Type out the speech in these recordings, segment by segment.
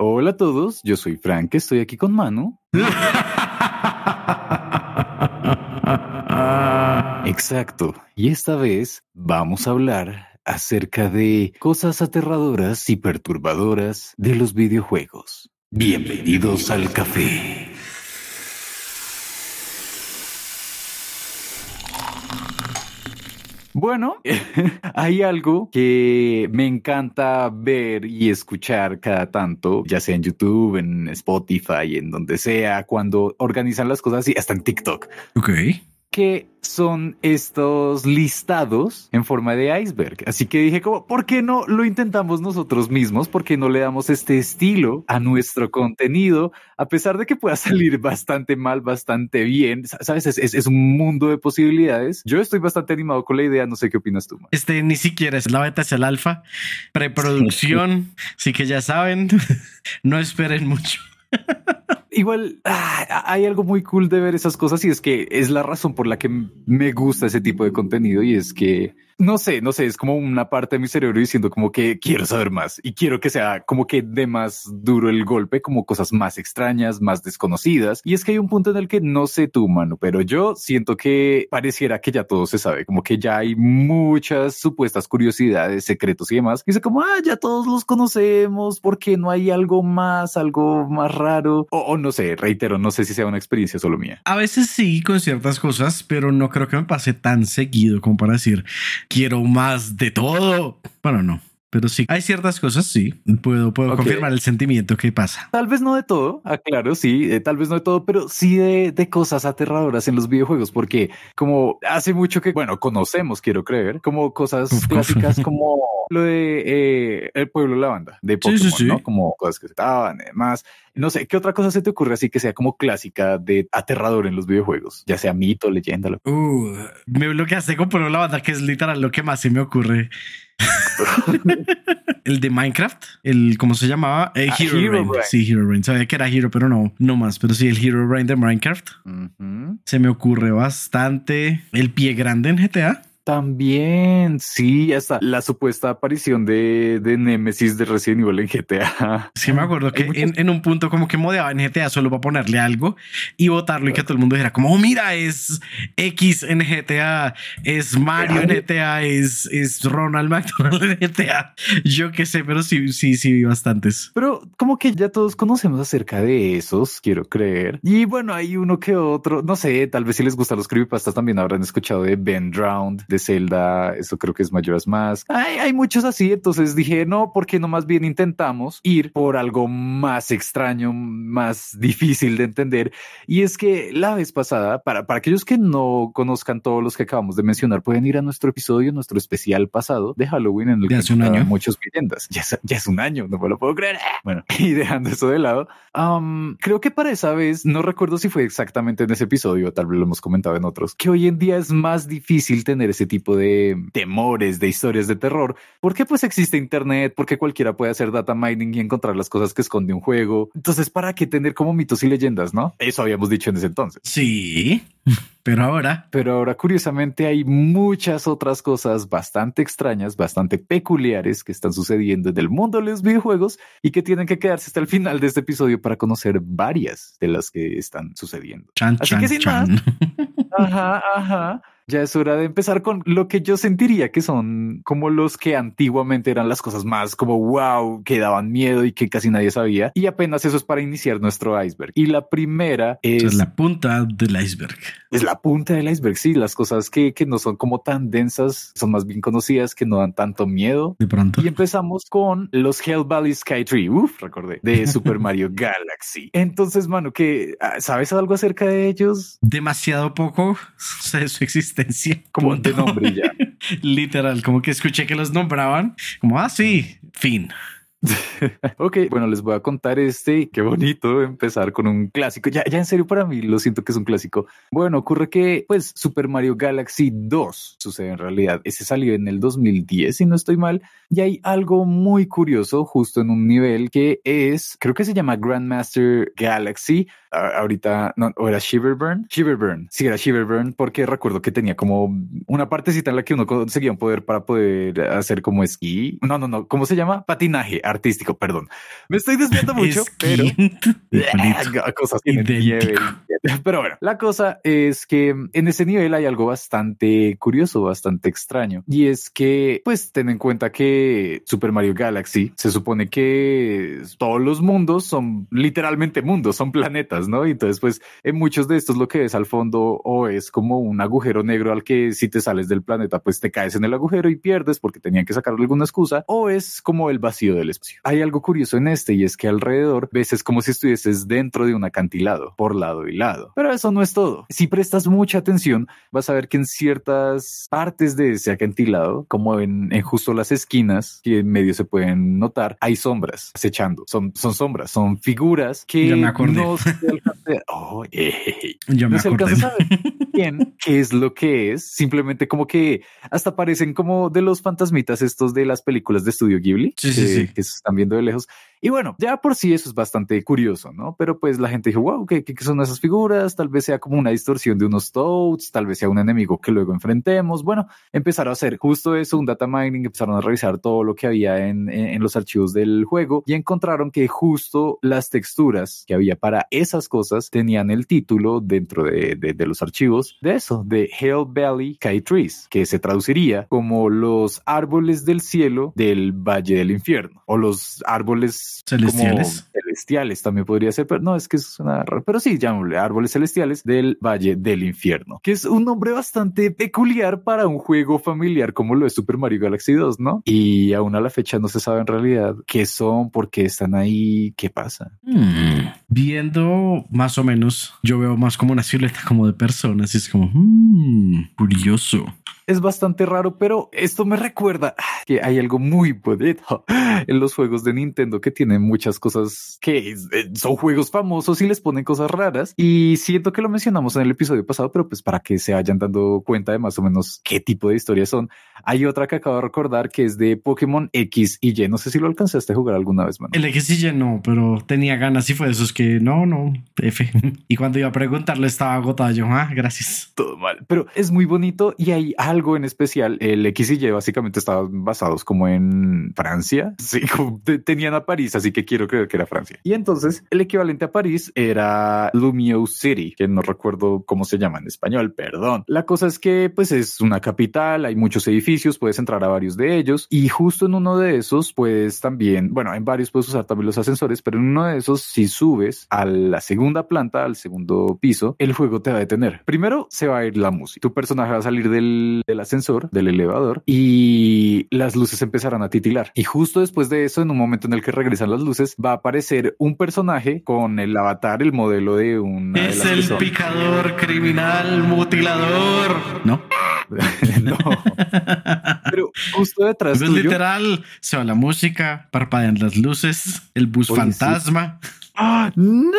Hola a todos, yo soy Frank, estoy aquí con Manu. Exacto, y esta vez vamos a hablar acerca de cosas aterradoras y perturbadoras de los videojuegos. Bienvenidos al café. Bueno, hay algo que me encanta ver y escuchar cada tanto, ya sea en YouTube, en Spotify, en donde sea, cuando organizan las cosas y hasta en TikTok. Ok que son estos listados en forma de iceberg. Así que dije como, ¿por qué no lo intentamos nosotros mismos? ¿Por qué no le damos este estilo a nuestro contenido? A pesar de que pueda salir bastante mal, bastante bien, sabes, es, un mundo de posibilidades. Yo estoy bastante animado con la idea, no sé qué opinas tú. Este ni siquiera es la beta, es el alfa, preproducción, sí que ya saben, no esperen mucho. Igual ah, hay algo muy cool de ver esas cosas y es que es la razón por la que me gusta ese tipo de contenido y es que no sé, no sé, es como una parte de mi cerebro diciendo como que quiero saber más y quiero que sea como que de más duro el golpe, como cosas más extrañas, más desconocidas. Y es que hay un punto en el que no sé tú, mano, pero yo siento que pareciera que ya todo se sabe, como que ya hay muchas supuestas curiosidades, secretos y demás. Y dice como, ah, ya todos los conocemos, porque no hay algo más, algo más raro? O, o no sé, reitero, no sé si sea una experiencia solo mía. A veces sí con ciertas cosas, pero no creo que me pase tan seguido como para decir, quiero más de todo. Bueno, no. Pero sí, hay ciertas cosas, sí. Puedo, puedo confirmar el sentimiento que pasa. Tal vez no de todo, aclaro, sí, eh, tal vez no de todo, pero sí de, de, cosas aterradoras en los videojuegos, porque como hace mucho que, bueno, conocemos, quiero creer, como cosas clásicas como lo de eh, El Pueblo la Banda, de Pokémon, ¿no? Como cosas que se estaban y demás. No sé, ¿qué otra cosa se te ocurre así que sea como clásica de aterrador en los videojuegos? Ya sea mito, leyenda. Lo... Uh, me bloqueaste con Pueblo la Banda, que es literal lo que más se me ocurre. el de Minecraft, el cómo se llamaba, eh, ah, Hero, Brain. Sí, Hero Brain. Sabía que era Hero, pero no, no más. Pero sí, el Hero Brain de Minecraft. Se me ocurre bastante. El pie grande en GTA. También, sí, hasta la supuesta aparición de, de Nemesis de Resident Evil en GTA. Sí, me acuerdo que en, un punto como que modeaba en GTA solo para ponerle algo y votarlo y que todo el mundo dijera como, oh, mira, es X en GTA, es Mario en GTA, es, es Ronald McDonald en GTA. Yo qué sé, pero sí, sí, sí, vi bastantes. Pero como que ya todos conocemos acerca de esos, quiero creer. Y bueno, hay uno que otro, no sé, tal vez si les gustan los creepypastas también habrán escuchado de Ben Drowned, de Zelda, eso creo que es Majora's Mask. Hay, hay muchos así, entonces dije, no, porque no más bien intentamos ir por algo más extraño, más difícil de entender. Y es que la vez pasada, para, para aquellos que no conozcan todos los que acabamos de mencionar, pueden ir a nuestro episodio, nuestro especial pasado de Halloween en el que hace un año muchos leyendas. Ya es, ya es, un año, no me lo puedo creer. Bueno, y dejando eso de lado, um, creo que para esa vez, no recuerdo si fue exactamente en ese episodio, tal vez lo hemos comentado en otros, que hoy en día es más difícil tener ese tipo de temores, de historias de terror, porque pues existe internet, porque cualquiera puede hacer data mining y encontrar las cosas que esconde un juego. Entonces, ¿para qué tener como mitos y leyendas, no? Eso habíamos dicho en ese entonces. Sí, pero ahora. Pero ahora, curiosamente, hay muchas otras cosas bastante extrañas, bastante peculiares que están sucediendo en el mundo de los videojuegos y que tienen que quedarse hasta el final de este episodio para conocer varias de las que están sucediendo. Así que sin más. Ajá, ajá ya es hora de empezar con lo que yo sentiría que son como los que antiguamente eran las cosas más como wow, que daban miedo y que casi nadie sabía. Y apenas eso es para iniciar nuestro iceberg. Y la primera es, es la punta del iceberg. Es la punta del iceberg. Sí, las cosas que, que no son como tan densas son más bien conocidas, que no dan tanto miedo. De pronto. Y empezamos con los Hell Valley Sky Tree. Uf, recordé de Super Mario Galaxy. Entonces, mano, que ah, sabes algo acerca de ellos? Demasiado poco. Sé su existencia como de nombre ya. Literal, como que escuché que los nombraban, como, ah, sí, fin. ok, bueno, les voy a contar este. Qué bonito empezar con un clásico. Ya, ya en serio, para mí lo siento que es un clásico. Bueno, ocurre que, pues, Super Mario Galaxy 2 sucede en realidad. Ese salió en el 2010, si no estoy mal. Y hay algo muy curioso justo en un nivel que es, creo que se llama Grandmaster Galaxy ahorita, no, o era Shiverburn, Shiverburn, sí era Shiverburn, porque recuerdo que tenía como una partecita en la que uno conseguía un poder para poder hacer como esquí. No, no, no, ¿cómo se llama? Patinaje. artístico, perdón. Me estoy desviando mucho, pero cosas. Pero bueno, la cosa es que en ese nivel hay algo bastante curioso, bastante extraño. Y es que, pues, ten en cuenta que Super Mario Galaxy se supone que todos los mundos son literalmente mundos, son planetas, ¿no? Y entonces, pues, en muchos de estos lo que ves al fondo o es como un agujero negro al que si te sales del planeta, pues te caes en el agujero y pierdes porque tenían que sacarle alguna excusa, o es como el vacío del espacio. Hay algo curioso en este y es que alrededor ves es como si estuvieses dentro de un acantilado, por lado y lado. Pero eso no es todo. Si prestas mucha atención, vas a ver que en ciertas partes de ese acantilado, como en, justo las esquinas, que en medio se pueden notar, hay sombras acechando. Son, son sombras, son figuras que no se alcanza, oh, no se alcanza a saber bien qué es lo que es. Simplemente como que hasta parecen como de los fantasmitas estos de las películas de estudio Ghibli, que, que se están viendo de lejos. Y bueno, ya por sí eso es bastante curioso, ¿no? Pero pues la gente dijo, wow, ¿qué, qué son esas figuras? Tal vez sea como una distorsión de unos toads, tal vez sea un enemigo que luego enfrentemos. Bueno, empezaron a hacer justo eso, un data mining, empezaron a revisar todo lo que había en, en, los archivos del juego y encontraron que justo las texturas que había para esas cosas tenían el título dentro de, de, de los archivos de eso, de Hell Valley Sky Trees, que se traduciría como los árboles del cielo del Valle del Infierno o los árboles celestiales. Celestiales también podría ser, pero no, es que es una pero sí, llamémosle árboles celestiales del Valle del Infierno, que es un nombre bastante peculiar para un juego familiar como lo es Super Mario Galaxy 2, ¿no? Y aún a la fecha no se sabe en realidad qué son, por qué están ahí, qué pasa. Hmm. Viendo más o menos, yo veo más como una silueta como de personas y es como hmm, curioso es bastante raro, pero esto me recuerda que hay algo muy bonito en los juegos de Nintendo que tienen muchas cosas que eh, son juegos famosos y les ponen cosas raras. Y siento que lo mencionamos en el episodio pasado, pero pues para que se vayan dando cuenta de más o menos qué tipo de historias son. Hay otra que acabo de recordar que es de Pokémon X y Y. No sé si lo alcanzaste a jugar alguna vez, man. El X y Y no, pero tenía ganas y fue de esos que no, no, F. y cuando iba a preguntarle estaba agotado yo, ah, gracias. Todo mal, pero es muy bonito y hay algo en especial. El X y Y básicamente estaban basados como en Francia. Sí, tenían a París, así que quiero creer que era Francia. Y entonces el equivalente a París era Lumio City, que no recuerdo cómo se llama en español, perdón. La cosa es que pues es una capital, hay muchos edificios, puedes entrar a varios de ellos y justo en uno de esos pues también, bueno, en varios puedes usar también los ascensores, pero en uno de esos si subes a la segunda planta, al segundo piso, el juego te va a detener. Primero se va a ir la música. Tu personaje va a salir del del ascensor, del elevador, y las luces empezarán a titilar. Y justo después de eso, en un momento en el que regresan las luces, va a aparecer un personaje con el avatar, el modelo de un... Es el picador, criminal, mutilador. No. no. Pero justo detrás. Es literal, se va la música, parpadean las luces, el bus fantasma. ¡Ah! ¡No!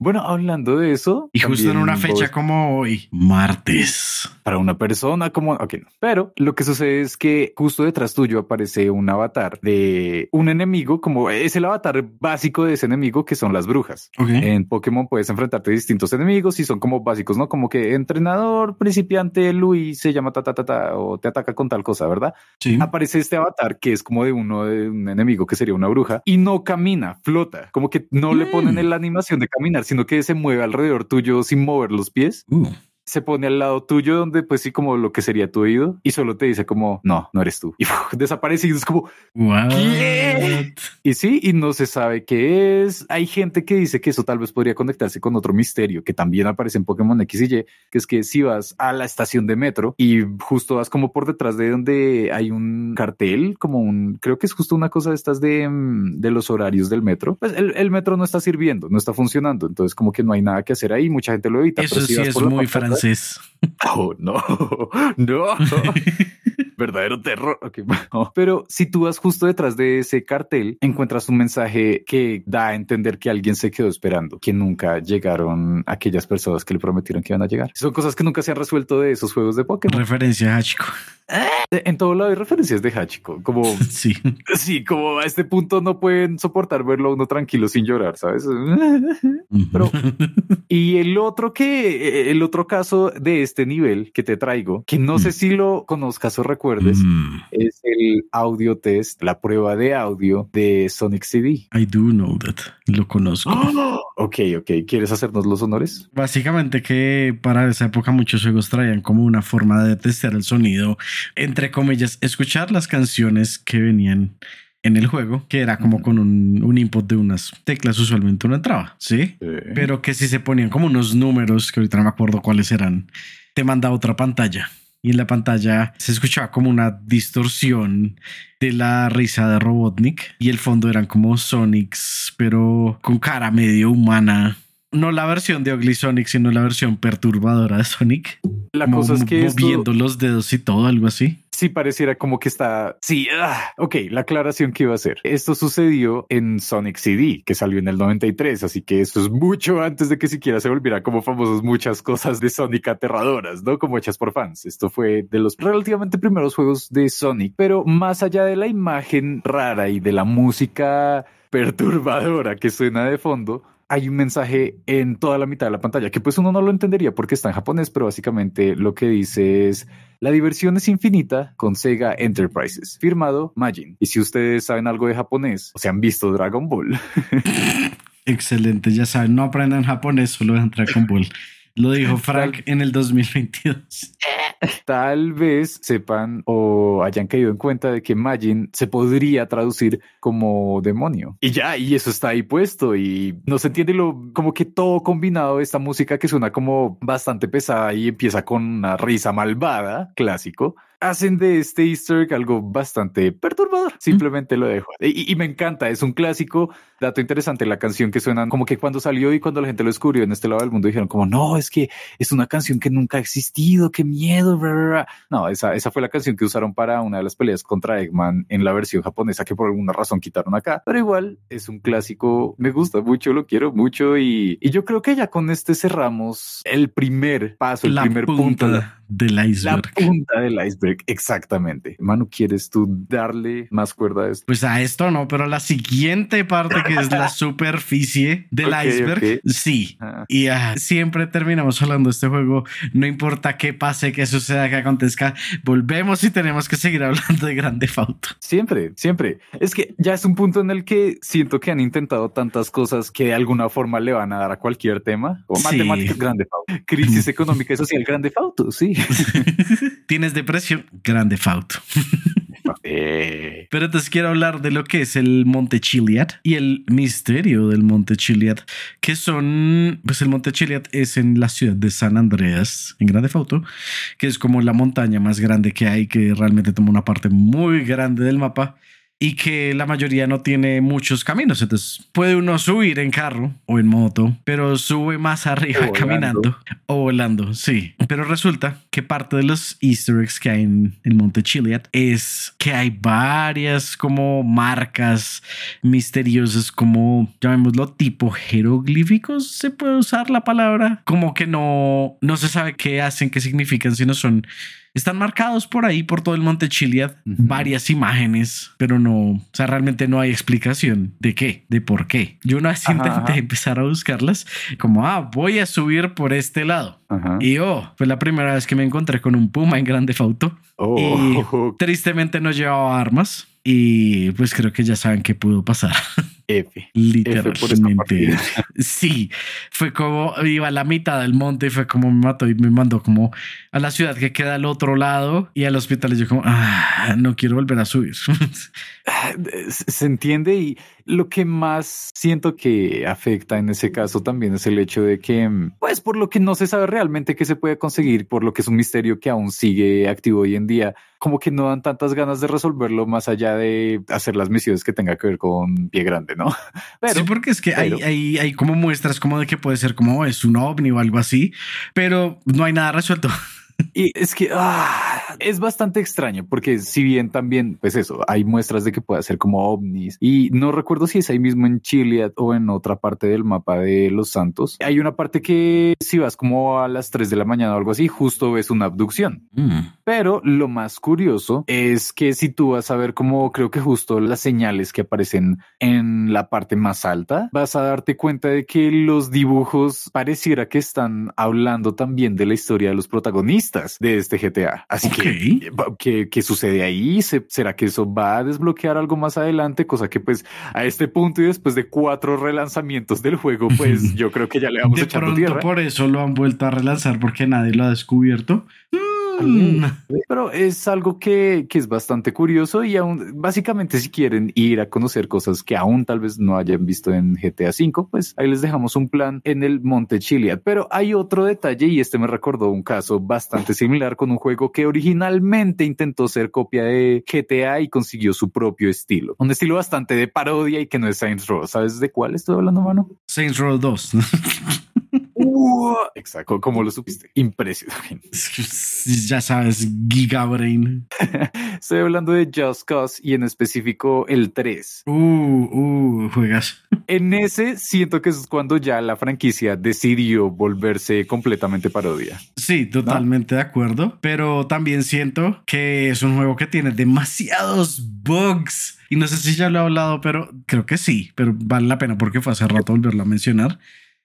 Bueno, hablando de eso. Y justo en una fecha como hoy, martes. Para una persona como. Ok, no. Pero lo que sucede es que justo detrás tuyo aparece un avatar de un enemigo, como es el avatar básico de ese enemigo, que son las brujas. En Pokémon puedes enfrentarte a distintos enemigos y son como básicos, ¿no? Como que entrenador, principiante, Luis se llama ta ta ta ta o te ataca con tal cosa, ¿verdad? Sí. Aparece este avatar que es como de uno de un enemigo que sería una bruja y no camina, flota, como que no le ponen mm. en la animación de caminar, sino que se mueve alrededor tuyo sin mover los pies. Uh se pone al lado tuyo donde pues sí como lo que sería tu oído y solo te dice como no, no eres tú y desaparece y es como ¿qué? y sí y no se sabe qué es. Hay gente que dice que eso tal vez podría conectarse con otro misterio que también aparece en Pokémon X y Y que es que si vas a la estación de metro y justo vas como por detrás de donde hay un cartel como un creo que es justo una cosa de estas de, mm, de los horarios del metro pues el, metro no está sirviendo no está funcionando entonces como que no hay nada que hacer ahí mucha gente lo evita eso sí es muy francés Oh, no, no. Verdadero terror. Pero si tú vas justo detrás de ese cartel, encuentras un mensaje que da a entender que alguien se quedó esperando, que nunca llegaron aquellas personas que le prometieron que iban a llegar. Son cosas que nunca se han resuelto de esos juegos de Pokémon. Referencia a Hachiko. En todo lado hay referencias de Hachiko. Como, sí. Sí, como a este punto no pueden soportar verlo uno tranquilo sin llorar, ¿sabes? Pero, y el otro que, el otro caso de este nivel que te traigo, que no sé si lo conozcas o recuerdas, recuerdes, Mm, es el audio test, la prueba de audio de Sonic CD. I do know that. Lo conozco. Ok, ok. ¿Quieres hacernos los honores? Básicamente que para esa época muchos juegos traían como una forma de testear el sonido, entre comillas, escuchar las canciones que venían en el juego, que era como con un, un input de unas teclas, usualmente una entraba, ¿sí? Pero que si se ponían como unos números, que ahorita no me acuerdo cuáles eran, te manda otra pantalla. Y en la pantalla se escuchaba como una distorsión de la risa de Robotnik y el fondo eran como Sonics, pero con cara medio humana. No la versión de Ugly Sonic, sino la versión perturbadora de Sonic. La Como cosa es que esto moviendo los dedos y todo, algo así. Sí pareciera como que está. Sí, ah, ok. La aclaración que iba a hacer. Esto sucedió en Sonic CD, que salió en el 93, así que esto es mucho antes de que siquiera se volviera como famosos muchas cosas de Sonic aterradoras, ¿no? Como hechas por fans. Esto fue de los relativamente primeros juegos de Sonic, pero más allá de la imagen rara y de la música perturbadora que suena de fondo, hay un mensaje en toda la mitad de la pantalla que pues uno no lo entendería porque está en japonés, pero básicamente lo que dice es la diversión es infinita con Sega Enterprises, firmado Majin. Y si ustedes saben algo de japonés o se han visto Dragon Ball, Excelente, ya saben, no aprendan japonés, solo con Ball. Lo dijo Frank en el 2022. tal vez sepan o hayan caído en cuenta de que Majin se podría traducir como demonio. Y ya, y eso está ahí puesto y no se entiende lo como que todo combinado esta música que suena como bastante pesada y empieza con una risa malvada, clásico. Hacen de este easter egg algo bastante perturbador. Simplemente lo dejo. Y, y me encanta, es un clásico. Dato interesante, la canción que suenan como que cuando salió y cuando la gente lo descubrió en este lado del mundo dijeron como, no, es que es una canción que nunca ha existido, qué miedo. bla, bla, bla". No, esa, esa fue la canción que usaron para una de las peleas contra Eggman en la versión japonesa que por alguna razón quitaron acá. Pero igual es un clásico, me gusta mucho, lo quiero mucho y, y yo creo que ya con este cerramos el primer paso, el la primer punto. Del La iceberg. punta del iceberg, exactamente. Manu, ¿quieres tú darle más cuerda a esto? Pues a esto no, pero la siguiente parte que es la superficie del iceberg, sí. Ah, Y ah, siempre terminamos hablando de este juego, no importa qué pase, qué suceda, qué acontezca, volvemos y tenemos que seguir hablando de Grande Fauto. Siempre, siempre. Es que ya es un punto en el que siento que han intentado tantas cosas que de alguna forma le van a dar a cualquier tema. O Sí. matemáticas, grande fauto. Crisis económica y social, grande fauto, sí. Tienes depresión, Grande Fauto. Eh, Pero entonces quiero hablar de lo que es el Monte Chiliad y el misterio del Monte Chiliad, que son, pues el Monte Chiliad es en la ciudad de San Andreas, en Grande Fauto, que es como la montaña más grande que hay, que realmente toma una parte muy grande del mapa y que la mayoría no tiene muchos caminos. Entonces puede uno subir en carro o en moto, pero sube más arriba O volando. caminando o volando. Sí, pero resulta que parte de los easter eggs que hay en el Monte Chiliad es que hay varias como marcas misteriosas, como llamémoslo tipo jeroglíficos. Se puede usar la palabra como que no, no se sabe qué hacen, qué significan, sino son están marcados por ahí, por todo el monte Chiliad, varias imágenes, pero no, o sea, realmente no hay explicación de qué, de por qué. Yo una vez Ajá, intenté ajá. empezar a buscarlas, como, ah, voy a subir por este lado. ajá. Y oh, fue la primera vez que me encontré con un puma en Grande Fauto. Oh, Tristemente no llevaba armas. Y pues creo que ya saben qué pudo pasar. F. Literalmente. Sí, fue como iba a la mitad del monte y fue como me mató y me mandó como a la ciudad que queda al otro lado y al hospital. Y yo, como, ah, no quiero volver a subir. se entiende y lo que más siento que afecta en ese caso también es el hecho de que, pues por lo que no se sabe realmente qué se puede conseguir, por lo que es un misterio que aún sigue activo hoy en día, como que no dan tantas ganas de resolverlo más allá de hacer las misiones que tenga que ver con pie grande, ¿no? Pero sí, porque es que hay, hay, hay como muestras como de que puede ser como es un ovni o algo así, pero no hay nada resuelto. Y es que ah, es bastante extraño porque si bien también, pues eso, hay muestras de que puede ser como ovnis y no recuerdo si es ahí mismo en Chile o en otra parte del mapa de Los Santos. Hay una parte que si vas como a las 3 de la mañana o algo así, justo ves una abducción. Pero lo más curioso es que si tú vas a ver como creo que justo las señales que aparecen en la parte más alta, vas a darte cuenta de que los dibujos pareciera que están hablando también de la historia de los protagonistas. Pistas de este GTA. Así que, ¿qué, ¿qué, sucede ahí? ¿Será que eso va a desbloquear algo más adelante? Cosa que pues a este punto y después de cuatro relanzamientos del juego, pues yo creo que ya le vamos de echando pronto tierra. Por eso lo han vuelto a relanzar porque nadie lo ha descubierto. Mm. Pero es algo que, que, es bastante curioso y aún básicamente si quieren ir a conocer cosas que aún tal vez no hayan visto en GTA V, pues ahí les dejamos un plan en el Monte Chiliad. Pero hay otro detalle y este me recordó un caso bastante similar con un juego que originalmente intentó ser copia de GTA y consiguió su propio estilo. Un estilo bastante de parodia y que no es Saints Row. ¿Sabes de cuál estoy hablando, mano? Saints Row 2. Exacto, como lo supiste. Impresionante. Ya sabes, Gigabrain. Estoy hablando de Just Cause y en específico el 3. Uh, uh, juegas. En ese siento que es cuando ya la franquicia decidió volverse completamente parodia. Sí, totalmente de acuerdo. Pero también siento que es un juego que tiene demasiados bugs. Y no sé si ya lo he hablado, pero creo que sí, pero vale la pena porque fue hace rato volverlo a mencionar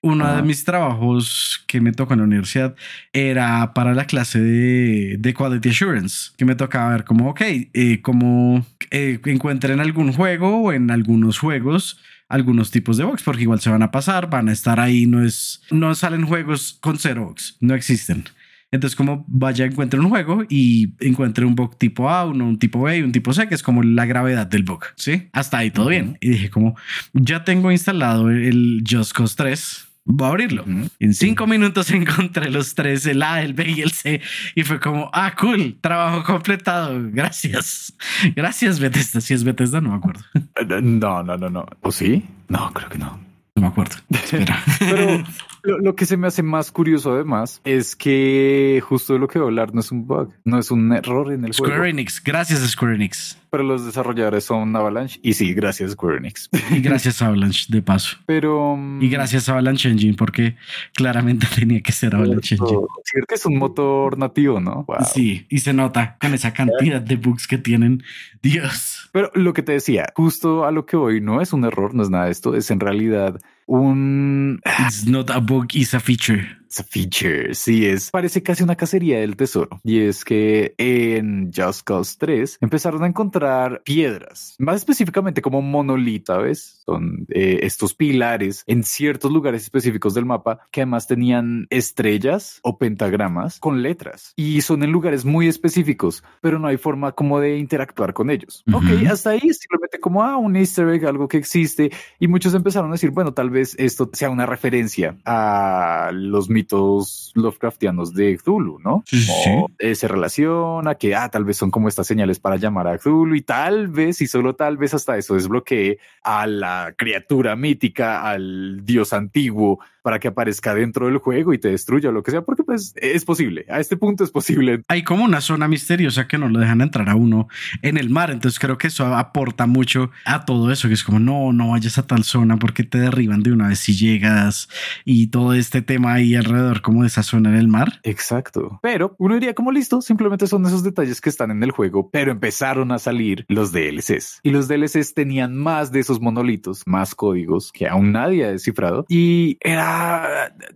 uno de mis trabajos que me tocó en la universidad era para la clase de, de Quality Assurance, que me tocaba ver como, ok, eh, como eh, encuentren algún juego o en algunos juegos algunos tipos de bugs, porque igual se van a pasar, van a estar ahí, no es, no salen juegos con cero bugs, no existen. Entonces, como vaya, encuentre un juego y encuentre un bug tipo A, uno, un tipo B y un tipo C, que es como la gravedad del bug. Sí, hasta ahí todo bien. Y dije, como ya tengo instalado el Just Cause 3 voy a abrirlo. En cinco minutos encontré los tres, el A, el B y el C, y fue como, ah, cool, trabajo completado, gracias. Gracias, Bethesda. Si es Bethesda, no me acuerdo. No, no, no, no. ¿O sí? No, creo que no. No me acuerdo. Espera. Pero lo, que se me hace más curioso además es que justo de lo que voy a hablar no es un bug, no es un error en el Square juego. Square Enix, gracias Square Enix. Pero los desarrolladores son Avalanche y sí, gracias Square Enix. Y gracias Avalanche de paso. Pero... Y gracias Avalanche Engine porque claramente tenía que ser Avalanche Engine. Que es un motor nativo, ¿no? Sí, y se nota con esa cantidad de bugs que tienen. Dios. Pero lo que te decía, justo a lo que voy, no es un error, no es nada de esto, es en realidad un... It's not a bug, it's a feature. It's a feature, sí es. Parece casi una cacería del tesoro. Y es que en Just Cause 3 empezaron a encontrar piedras, más específicamente como monolita, ¿ves? Son eh, estos pilares en ciertos lugares específicos del mapa que además tenían estrellas o pentagramas con letras y son en lugares muy específicos, pero no hay forma como de interactuar con ellos. Ok, hasta ahí simplemente como ah, un easter egg, algo que existe y muchos empezaron a decir, bueno, tal vez esto sea una referencia a los mitos Lovecraftianos de Cthulhu, ¿no? Sí, sí. se relaciona que, ah, tal vez son como estas señales para llamar a Cthulhu y tal vez, y solo tal vez hasta eso desbloquee a la criatura mítica, al dios antiguo para que aparezca dentro del juego y te destruya o lo que sea, porque pues es posible. A este punto es posible. Hay como una zona misteriosa que no lo dejan entrar a uno en el mar. Entonces creo que eso aporta mucho a todo eso, que es como no, no vayas a tal zona porque te derriban de una vez si llegas y todo este tema ahí alrededor como de esa zona en el mar. Exacto. Pero uno diría como listo, simplemente son esos detalles que están en el juego, pero empezaron a salir los DLCs y los DLCs tenían más de esos monolitos, más códigos que aún nadie ha descifrado y era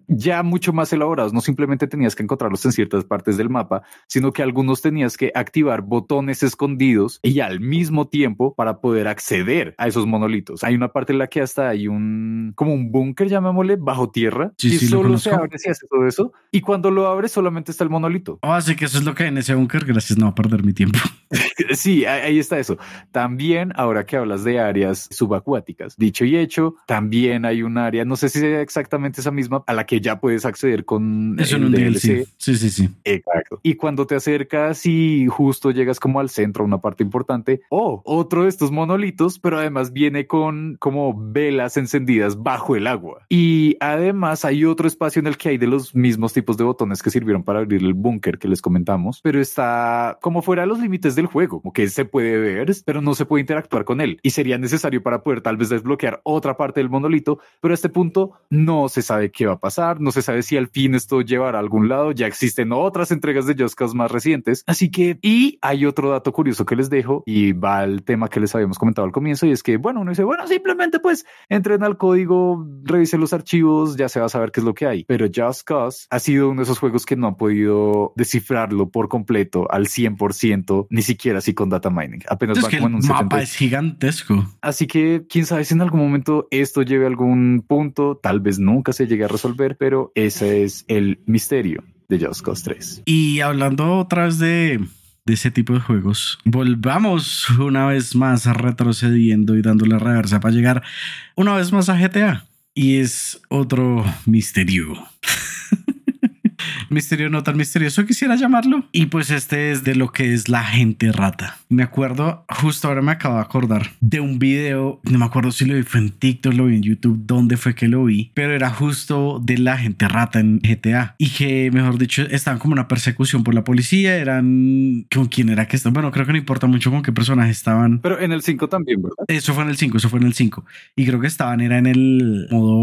ya mucho más elaborados. No simplemente tenías que encontrarlos en ciertas partes del mapa, sino que algunos tenías que activar botones escondidos y al mismo tiempo para poder acceder a esos monolitos. Hay una parte en la que hasta hay un como un búnker, llamémosle, bajo tierra, sí, y sí, solo se abre si hace todo eso. Y cuando lo abres solamente está el monolito. Oh, así que eso es lo que hay en ese búnker. Gracias, no a perder mi tiempo. sí, ahí está eso. También, ahora que hablas de áreas subacuáticas, dicho y hecho, también hay un área, no sé si sea esa misma, a la que ya puedes acceder con Eso en un DLC. Sí, sí, sí. Exacto. Y cuando te acercas y justo llegas como al centro, una parte importante, oh, otro de estos monolitos, pero además viene con como velas encendidas bajo el agua. Y además hay otro espacio en el que hay de los mismos tipos de botones que sirvieron para abrir el búnker que les comentamos, pero está como fuera de los límites del juego, como que se puede ver, pero no se puede interactuar con él. Y sería necesario para poder tal vez desbloquear otra parte del monolito, pero a este punto no se sabe qué va a pasar, no se sabe si al fin esto llevará a algún lado, ya existen otras entregas de Just Cause más recientes, así que, y hay otro dato curioso que les dejo, y va al tema que les habíamos comentado al comienzo, y es que, bueno, uno dice, bueno, simplemente pues entren al código, revisen los archivos, ya se va a saber qué es lo que hay, pero Just Cause ha sido uno de esos juegos que no han podido descifrarlo por completo al 100%, ni siquiera así con data mining. Apenas Es va que como en un mapa 70. es gigantesco. Así que quién sabe si en algún momento esto lleve a algún punto, tal vez nunca se llegue a resolver, pero ese es el misterio de Just Cause 3. Y hablando otra vez de, de ese tipo de juegos, volvamos una vez más retrocediendo y dándole reversa para llegar una vez más a GTA. Y es otro misterio. misterio no tan misterioso quisiera llamarlo. Y pues este es de lo que es la gente rata. Me acuerdo, justo ahora me acabo de acordar de un video, no me acuerdo si lo vi, fue en TikTok, lo vi en YouTube, dónde fue que lo vi, pero era justo de la gente rata en GTA. Y que, mejor dicho, estaban como una persecución por la policía, eran... ¿Con quién era que estaban? Bueno, creo que no importa mucho con qué personaje estaban. Pero en el 5 también, ¿verdad? Eso fue en el 5, eso fue en el 5. Y creo que estaban, era en el modo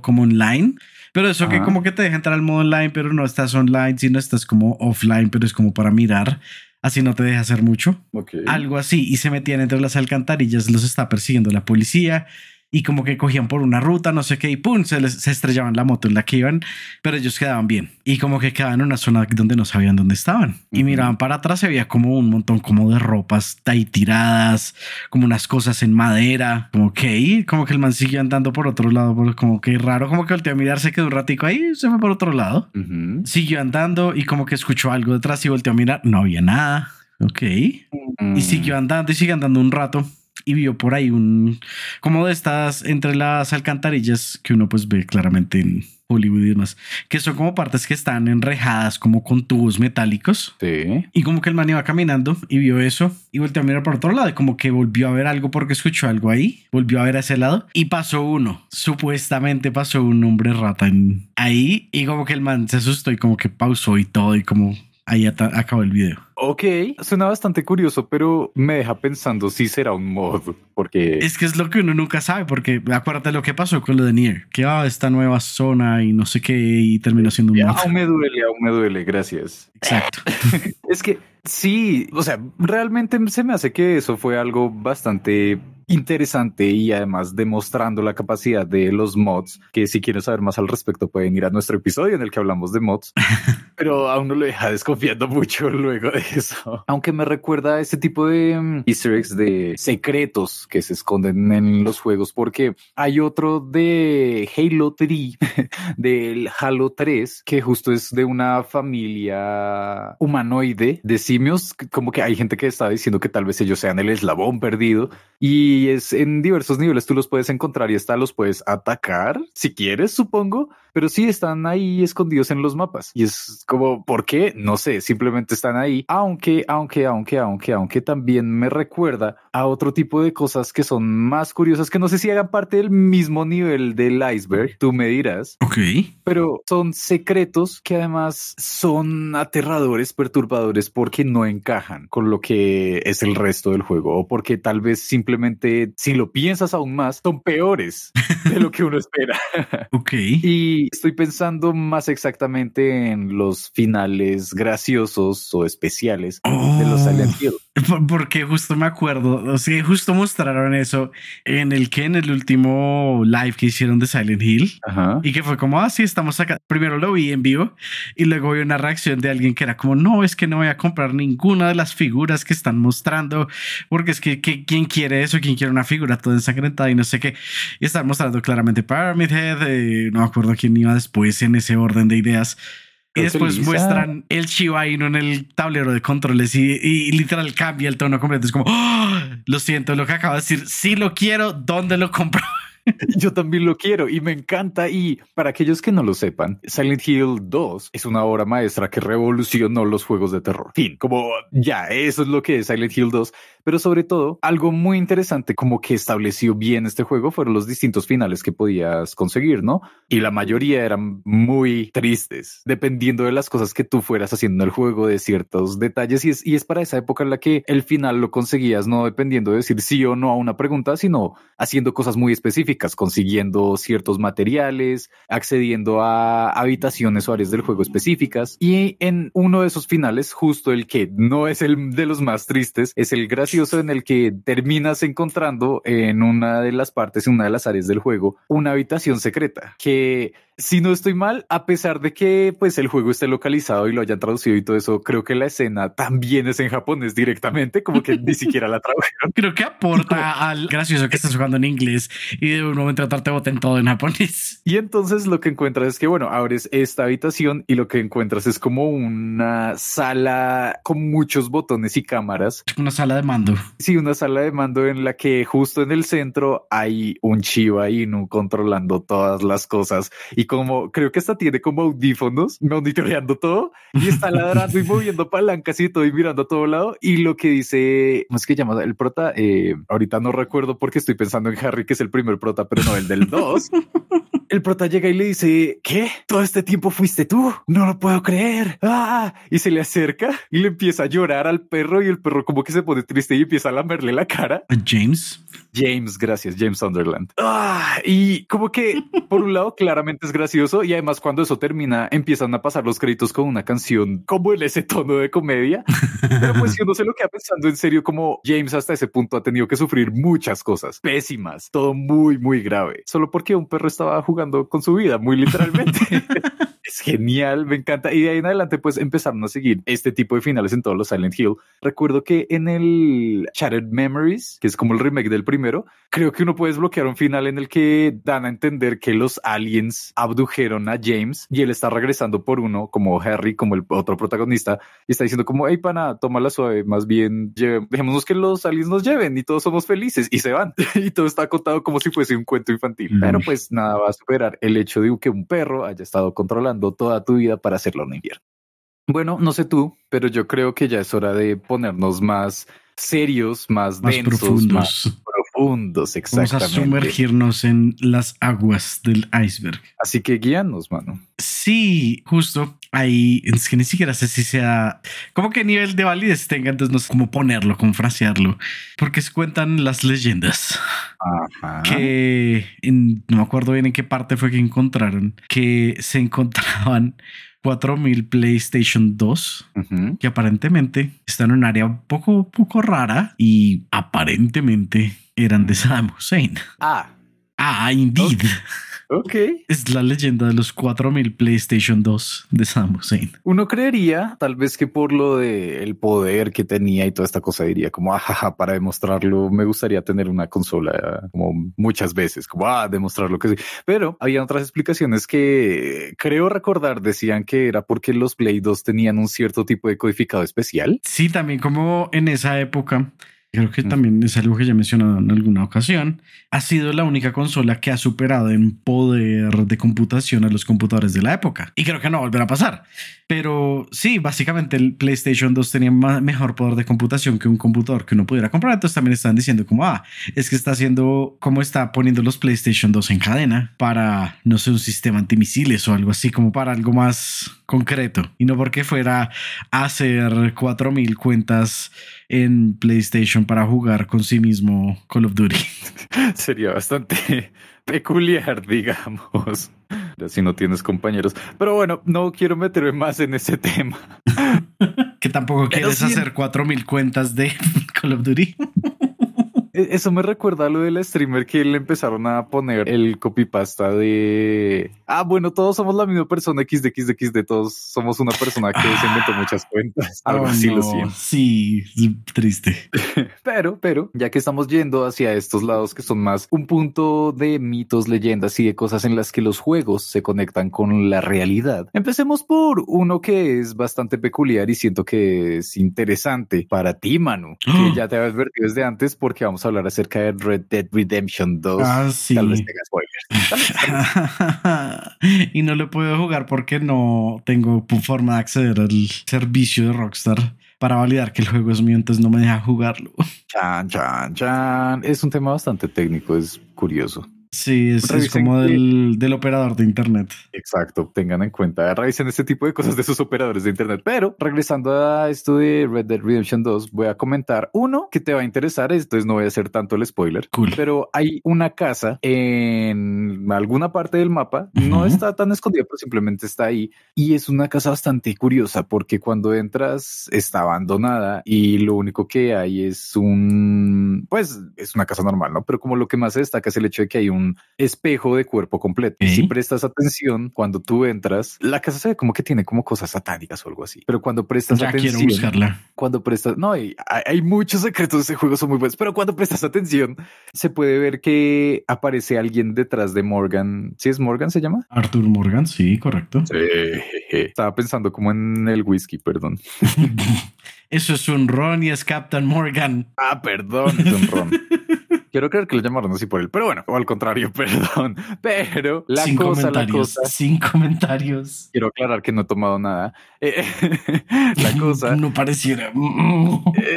como online. Pero eso que como que te deja entrar al modo online, pero no estás online, sino estás como offline, pero es como para mirar. Así no te deja hacer mucho. Algo así. Y se metían entre las alcantarillas, los está persiguiendo la policía. Y como que cogían por una ruta, no sé qué, y pum, se, les, se estrellaban la moto en la que iban, pero ellos quedaban bien. Y como que quedaban en una zona donde no sabían dónde estaban. Y Ujú. miraban para atrás, y había como un montón como de ropas ahí tiradas, como unas cosas en madera, como que como que el man siguió andando por otro lado, como que raro, como que volteó a mirar, se quedó un ratico ahí, y se fue por otro lado. Ujú. Siguió andando y como que escuchó algo detrás y volteó a mirar, no había nada. Ok. Y Mm. siguió andando y sigue andando un rato y vio por ahí un como de estas entre las alcantarillas que uno pues ve claramente en Hollywood y demás, que son como partes que están enrejadas como con tubos metálicos. Sí. Y como que el man iba caminando y vio eso y volteó a mirar por otro lado y como que volvió a ver algo porque escuchó algo ahí, volvió a ver a ese lado y pasó uno. Supuestamente pasó un hombre rata en- ahí y como que el man se asustó y como que pausó y todo y como ahí acabó el video. Ok, suena bastante curioso, pero me deja pensando si será un mod, porque Es que es lo que uno nunca sabe, porque acuérdate lo que pasó con lo de Nier, que ah, esta nueva zona y no sé qué, y terminó siendo un mod. aún me duele, aún me duele, gracias. Exacto. Es que sí, o sea, realmente se me hace que eso fue algo bastante interesante y además demostrando la capacidad de los mods, que si quieren saber más al respecto pueden ir a nuestro episodio en el que hablamos de mods, pero aún no lo deja desconfiando mucho luego de eso. Aunque me recuerda a ese tipo de mm, easter eggs de secretos que se esconden en los juegos, porque hay otro de Halo 3, del Halo 3, que justo es de una familia humanoide de simios, como que hay gente que está diciendo que tal vez ellos sean el eslabón perdido y es en diversos niveles tú los puedes encontrar y hasta los puedes atacar si quieres, supongo, pero sí están ahí escondidos en los mapas y es como, ¿por qué? No sé, simplemente están ahí, aunque, aunque, aunque, aunque, aunque también me recuerda a otro tipo de cosas que son más curiosas que no sé si hagan parte del mismo nivel del iceberg, tú me dirás, Ok. pero son secretos que además son aterradores, perturbadores porque no encajan con lo que es el resto del juego o porque tal vez simplemente si lo piensas aún más son peores de lo que uno espera. Ok. Y estoy pensando más exactamente en los finales graciosos o especiales de los Oh. Silent Hill. Por- Porque justo me acuerdo, o sea, justo mostraron eso en el que en el último live que hicieron de Silent Hill. Ajá. Y que fue como, ah, sí, estamos acá. Primero lo vi en vivo y luego vi una reacción de alguien que era como, no, es que no voy a comprar ninguna de las figuras que están mostrando, porque es que, que ¿quién quiere eso? ¿Quién quiere una figura toda ensangrentada y no sé qué? Y están mostrando claramente Pyramid Head, eh, no me acuerdo quién iba después en ese orden de ideas. Y después muestran el Shiba Inu en el tablero de controles y, y literal cambia el tono completo. Es como, "Ah, lo siento, lo que acabo de decir, sí lo quiero, ¿dónde lo compro? Yo también lo quiero y me encanta. Y para aquellos que no lo sepan, Silent Hill 2 es una obra maestra que revolucionó los juegos de terror. Fin, como ya, eso es lo que es Silent Hill 2. Pero sobre todo, algo muy interesante como que estableció bien este juego fueron los distintos finales que podías conseguir, ¿no? Y la mayoría eran muy tristes, dependiendo de las cosas que tú fueras haciendo en el juego, de ciertos detalles. Y es, y es para esa época en la que el final lo conseguías no dependiendo de decir sí o no a una pregunta, sino haciendo cosas muy específicas, consiguiendo ciertos materiales, accediendo a habitaciones o áreas del juego específicas. Y en uno de esos finales, justo el que no es el de los más tristes, es el gracioso en el que terminas encontrando en una de las partes, en una de las áreas del juego, una habitación secreta que si no estoy mal, a pesar de que pues el juego esté localizado y lo hayan traducido y todo eso, creo que la escena también es en japonés directamente, como que ni siquiera la tradujeron. Creo que aporta al gracioso que estás jugando en inglés y de un momento a otro te boten todo en japonés. Y entonces lo que encuentras es que, bueno, abres esta habitación y lo que encuentras es como una sala con muchos botones y cámaras. Una sala de mando. Sí, una sala de mando en la que justo en el centro hay un Chiba Inu controlando todas las cosas y como creo que esta tiene como audífonos monitoreando todo y está ladrando y moviendo palancas y todo y mirando a todo lado. Y lo que dice, ¿cómo es que llama el prota? Eh, ahorita no recuerdo porque estoy pensando en Harry, que es el primer prota, pero no el del 2. el prota llega y le dice, ¿qué? ¿Todo este tiempo fuiste tú? No lo puedo creer. ¡Ah! Y se le acerca y le empieza a llorar al perro y el perro como que se pone triste y empieza a lamerle la cara. James. James, gracias, James Sunderland. ¡Ah! Y como que por un lado claramente es gracioso y además cuando eso termina empiezan a pasar los créditos con una canción como en ese tono de comedia. Pero pues si uno se lo queda pensando en serio como James hasta ese punto ha tenido que sufrir muchas cosas pésimas, todo muy, muy grave, solo porque un perro estaba jugando con su vida, muy literalmente. es genial, me encanta. Y de ahí en adelante, pues empezaron a seguir este tipo de finales en todos los Silent Hill. Recuerdo que en el Shattered Memories, que es como el remake del primero, creo que uno puede desbloquear un final en el que dan a entender que los aliens abdujeron a James y él está regresando por uno, como Harry, como el otro protagonista, y está diciendo como, hey, pana, toma la suave, más bien dejémonos que los aliens nos lleven y todos somos felices y se van. y todo está contado como si fuese un cuento infantil. Pero pues nada va a superar el hecho de que un perro haya estado controlando toda tu vida para hacerlo un invierno. Bueno, no sé tú, pero yo creo que ya es hora de ponernos más serios, más, densos, profundos. más profundos, exactamente. Vamos a sumergirnos en las aguas del iceberg. Así que guíanos, mano. Sí, justo ahí es que ni siquiera sé si sea como que nivel de validez tenga, entonces no sé cómo ponerlo, cómo frasearlo, porque se cuentan las leyendas que no me acuerdo bien en qué parte fue que encontraron que se encontraban 4000 PlayStation 2 que aparentemente están en un área un poco, poco rara y aparentemente eran de Saddam Hussein. Ah, ah, indeed. Ok. Es la leyenda de los 4000 PlayStation 2 de Saddam Hussein. Uno creería, tal vez que por lo de el poder que tenía y toda esta cosa, diría como, ajaja, ah, para demostrarlo, me gustaría tener una consola como muchas veces, como, ah, demostrar lo que sí. Pero había otras explicaciones que creo recordar, decían que era porque los Play 2 tenían un cierto tipo de codificado especial. Sí, también como en esa época creo que también es algo que ya he mencionado en alguna ocasión, ha sido la única consola que ha superado en poder de computación a los computadores de la época. Y creo que no volverá a pasar. Pero sí, básicamente el PlayStation 2 tenía mejor poder de computación que un computador que uno pudiera comprar. Entonces también están diciendo como, ah, es que está haciendo, como está poniendo los PlayStation 2 en cadena para, no sé, un sistema antimisiles o algo así, como para algo más concreto. Y no porque fuera a hacer 4000 cuentas en PlayStation para jugar con sí mismo Call of Duty. Sería bastante peculiar, digamos, si no tienes compañeros. Pero bueno, no quiero meterme más en ese tema. que tampoco quieres hacer 4000 cuentas de Call of Duty. E-, eso me recuerda a lo del streamer que le empezaron a poner el copypasta de ah, bueno, todos somos la misma persona XD, todos somos una persona que se inventó muchas cuentas. Algo oh, así lo siento. Sí, triste. pero, pero, ya que estamos yendo hacia estos lados que son más un punto de mitos, leyendas y de cosas en las que los juegos se conectan con la realidad, empecemos por uno que es bastante peculiar y siento que es interesante para ti, Manu, que ya te había advertido desde antes porque vamos a hablar acerca de Red Dead Redemption 2. Ah, sí. Tal vez tenga spoilers. y no lo puedo jugar porque no tengo forma de acceder al servicio de Rockstar para validar que el juego es mío, entonces no me deja jugarlo. Chan, chan, chan. Es un tema bastante técnico, es curioso. Sí, es, como del, del, operador de Internet. Exacto, tengan en cuenta, revisen este tipo de cosas de sus operadores de Internet. Pero regresando a esto de Red Dead Redemption 2, voy a comentar uno que te va a interesar, entonces no voy a hacer tanto el spoiler. Cool. Pero hay una casa en alguna parte del mapa, no está tan escondida, pero simplemente está ahí. Y es una casa bastante curiosa porque cuando entras está abandonada y lo único que hay es un, pues es una casa normal, ¿no? Pero como lo que más se destaca es el hecho de que hay un un espejo de cuerpo completo. Ok. Si prestas atención, cuando tú entras, la casa se ve como que tiene como cosas satánicas o algo así. Pero cuando prestas Ya quiero atención, buscarla. cuando prestas, no, hay, hay hay muchos secretos de ese juego, son muy buenos, pero cuando prestas atención, se puede ver que aparece alguien detrás de Morgan. ¿Sí es Morgan se llama? Arthur Morgan, sí, correcto. Sí. Estaba pensando como en el whisky, perdón. Eso es un Ron y es Captain Morgan. Ah, perdón, es un ron. Quiero creer que lo llamaron así por él, pero bueno, o al contrario, perdón. Pero la sin cosa, la comentarios. cosa, Sin comentarios. quiero aclarar que no he tomado nada. Eh, la cosa No pareciera.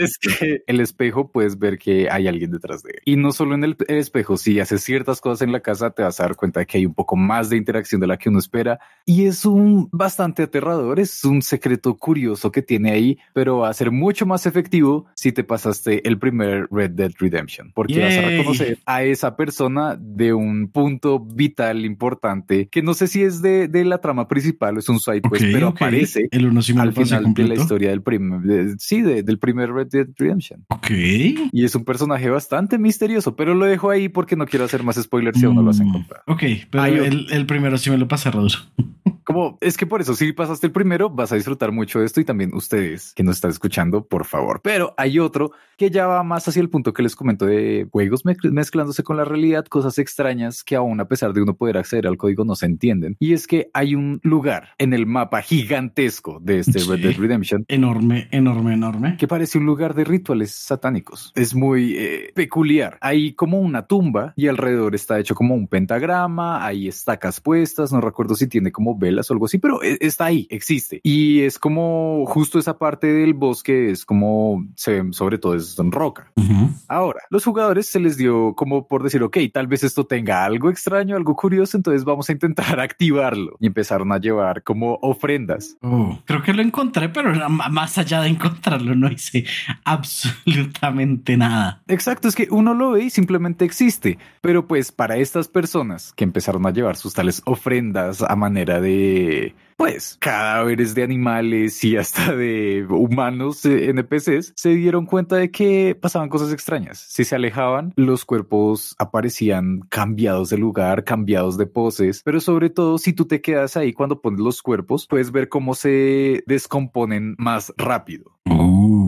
es que el espejo puedes ver que hay alguien detrás de él. Y no solo en el, el espejo, si haces ciertas cosas en la casa, te vas a dar cuenta de que hay un poco más de interacción de la que uno espera. Y es un bastante aterrador, es un secreto curioso que tiene ahí, pero va a ser mucho más efectivo si te pasaste el primer Red Dead Redemption, porque vas a. reconocer a esa persona de un punto vital importante que no sé si es de, de la trama principal o es un side quest, Ok, pero ok. aparece El uno al final de completo. la historia del primer, de- sí, de- del primer Red Dead Redemption. Ok. Y es un personaje bastante misterioso, pero lo dejo ahí porque no quiero hacer más spoilers si aún no lo has Mm, encontrado. Ok, pero otro. el, el primero sí me lo pasé, Raúl. Como es que por eso, si pasaste el primero, vas a disfrutar mucho de esto y también ustedes que nos están escuchando, por favor. Pero hay otro que ya va más hacia el punto que les comento de juegos mezc- mezclándose con la realidad, cosas extrañas que aún a pesar de uno poder acceder al código no se entienden. Y es que hay un lugar en el mapa gigantesco de este Sí. Red Dead Redemption Enorme, enorme, enorme. que parece un lugar de rituales satánicos. Es muy eh, peculiar. Hay como una tumba y alrededor está hecho como un pentagrama, hay estacas puestas, no recuerdo si tiene como velas o algo así, pero e- está ahí, existe. Y es como justo esa parte del bosque es como se ve sobre todo es roca. Ujú. Ahora, los jugadores se les dio como por decir, ok, tal vez esto tenga algo extraño, algo curioso, entonces vamos a intentar activarlo. Y empezaron a llevar como ofrendas. Oh, creo que lo encontré, pero más allá de encontrarlo, no hice absolutamente nada. Exacto, es que uno lo ve y simplemente existe. Pero pues para estas personas que empezaron a llevar sus tales ofrendas a manera de, pues, cadáveres de animales y hasta de humanos eh, NPCs, se dieron cuenta de que pasaban cosas extrañas. Si se alejaban, los cuerpos aparecían cambiados de lugar, cambiados de poses, pero sobre todo si tú te quedas ahí cuando pones los cuerpos, puedes ver cómo se descomponen más rápido Uh, o que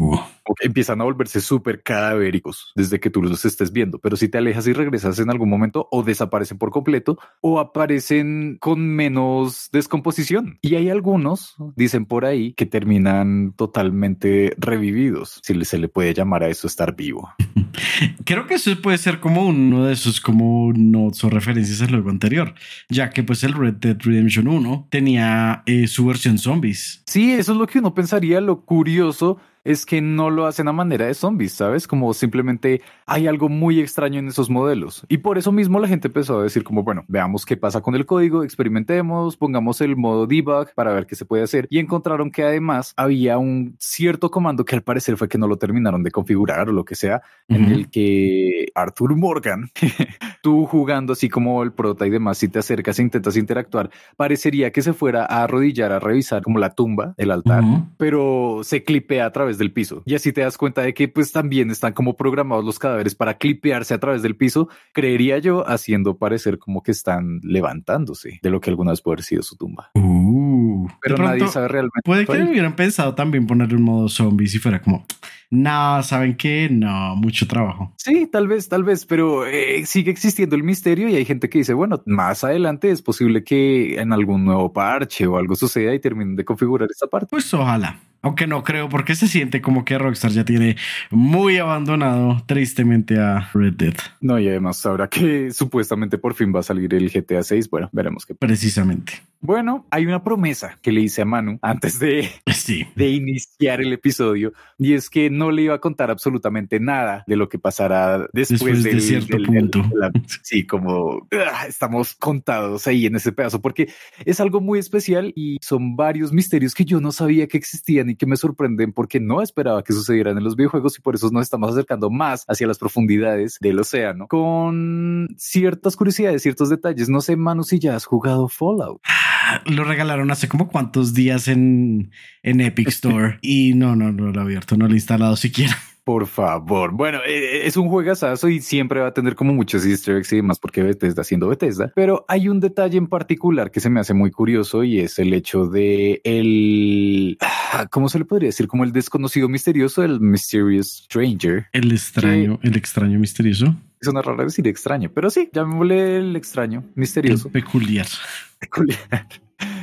empiezan a volverse súper cadavéricos desde que tú los estés viendo. Pero si te alejas y regresas en algún momento, o desaparecen por completo, o aparecen con menos descomposición. Y hay algunos, dicen por ahí, que terminan totalmente revividos, si se le puede llamar a eso estar vivo. creo que eso puede ser como uno de esos como notes o referencias al juego anterior, ya que pues el Red Dead Redemption 1 tenía eh, su versión zombies. Sí, eso es lo que uno pensaría. Lo curioso es que no lo hacen a manera de zombies, ¿sabes? Como simplemente hay algo muy extraño en esos modelos. Y por eso mismo la gente empezó a decir como, bueno, veamos qué pasa con el código, experimentemos, pongamos el modo debug para ver qué se puede hacer. Y encontraron que además había un cierto comando que al parecer fue que no lo terminaron de configurar o lo que sea, en el que Arthur Morgan, tú jugando así como el prota y demás, si te acercas e intentas interactuar, parecería que se fuera a arrodillar a revisar como la tumba, el altar, pero se clipea a través del piso. Y así te das cuenta de que pues también están como programados los cadáveres para clipearse a través del piso, creería yo, haciendo parecer como que están levantándose de lo que alguna vez puede haber sido su tumba. Uh, Pero nadie sabe realmente. Puede que hubieran pensado también ponerle un modo zombies y fuera como, no, ¿saben qué? No, mucho trabajo. Sí, tal vez, tal vez, pero eh, sigue existiendo el misterio y hay gente que dice, bueno, más adelante es posible que en algún nuevo parche o algo suceda y terminen de configurar esta parte. Pues ojalá. Aunque no creo, porque se siente como que Rockstar ya tiene muy abandonado tristemente a Red Dead. No, y además ahora que supuestamente por fin va a salir el GTA 6, bueno, veremos qué. Precisamente. Bueno, hay una promesa que le hice a Manu antes de, Sí. de iniciar el episodio y es que no le iba a contar absolutamente nada de lo que pasará después, Después de del- cierto del- punto. de la- sí, como ah, estamos contados ahí en ese pedazo porque es algo muy especial y son varios misterios que yo no sabía que existían y que me sorprenden porque no esperaba que sucedieran en los videojuegos y por eso nos estamos acercando más hacia las profundidades del océano con ciertas curiosidades, ciertos detalles. No sé, Manu, si ya has jugado Fallout. Ah, Lo regalaron hace como cuantos días en, en Epic Store y no, no, no lo he abierto, no lo he instalado siquiera. Por favor. Bueno, eh, es un juegazazo y siempre va a tener como muchos easter eggs y demás porque Bethesda haciendo Bethesda. Pero hay un detalle en particular que se me hace muy curioso y es el hecho de el... Ah, ¿Cómo se le podría decir? Como el desconocido misterioso, el Mysterious Stranger. El extraño, el extraño misterioso. Es una rara decir extraño, pero sí, llamémosle el extraño, misterioso. El peculiar. Peculiar.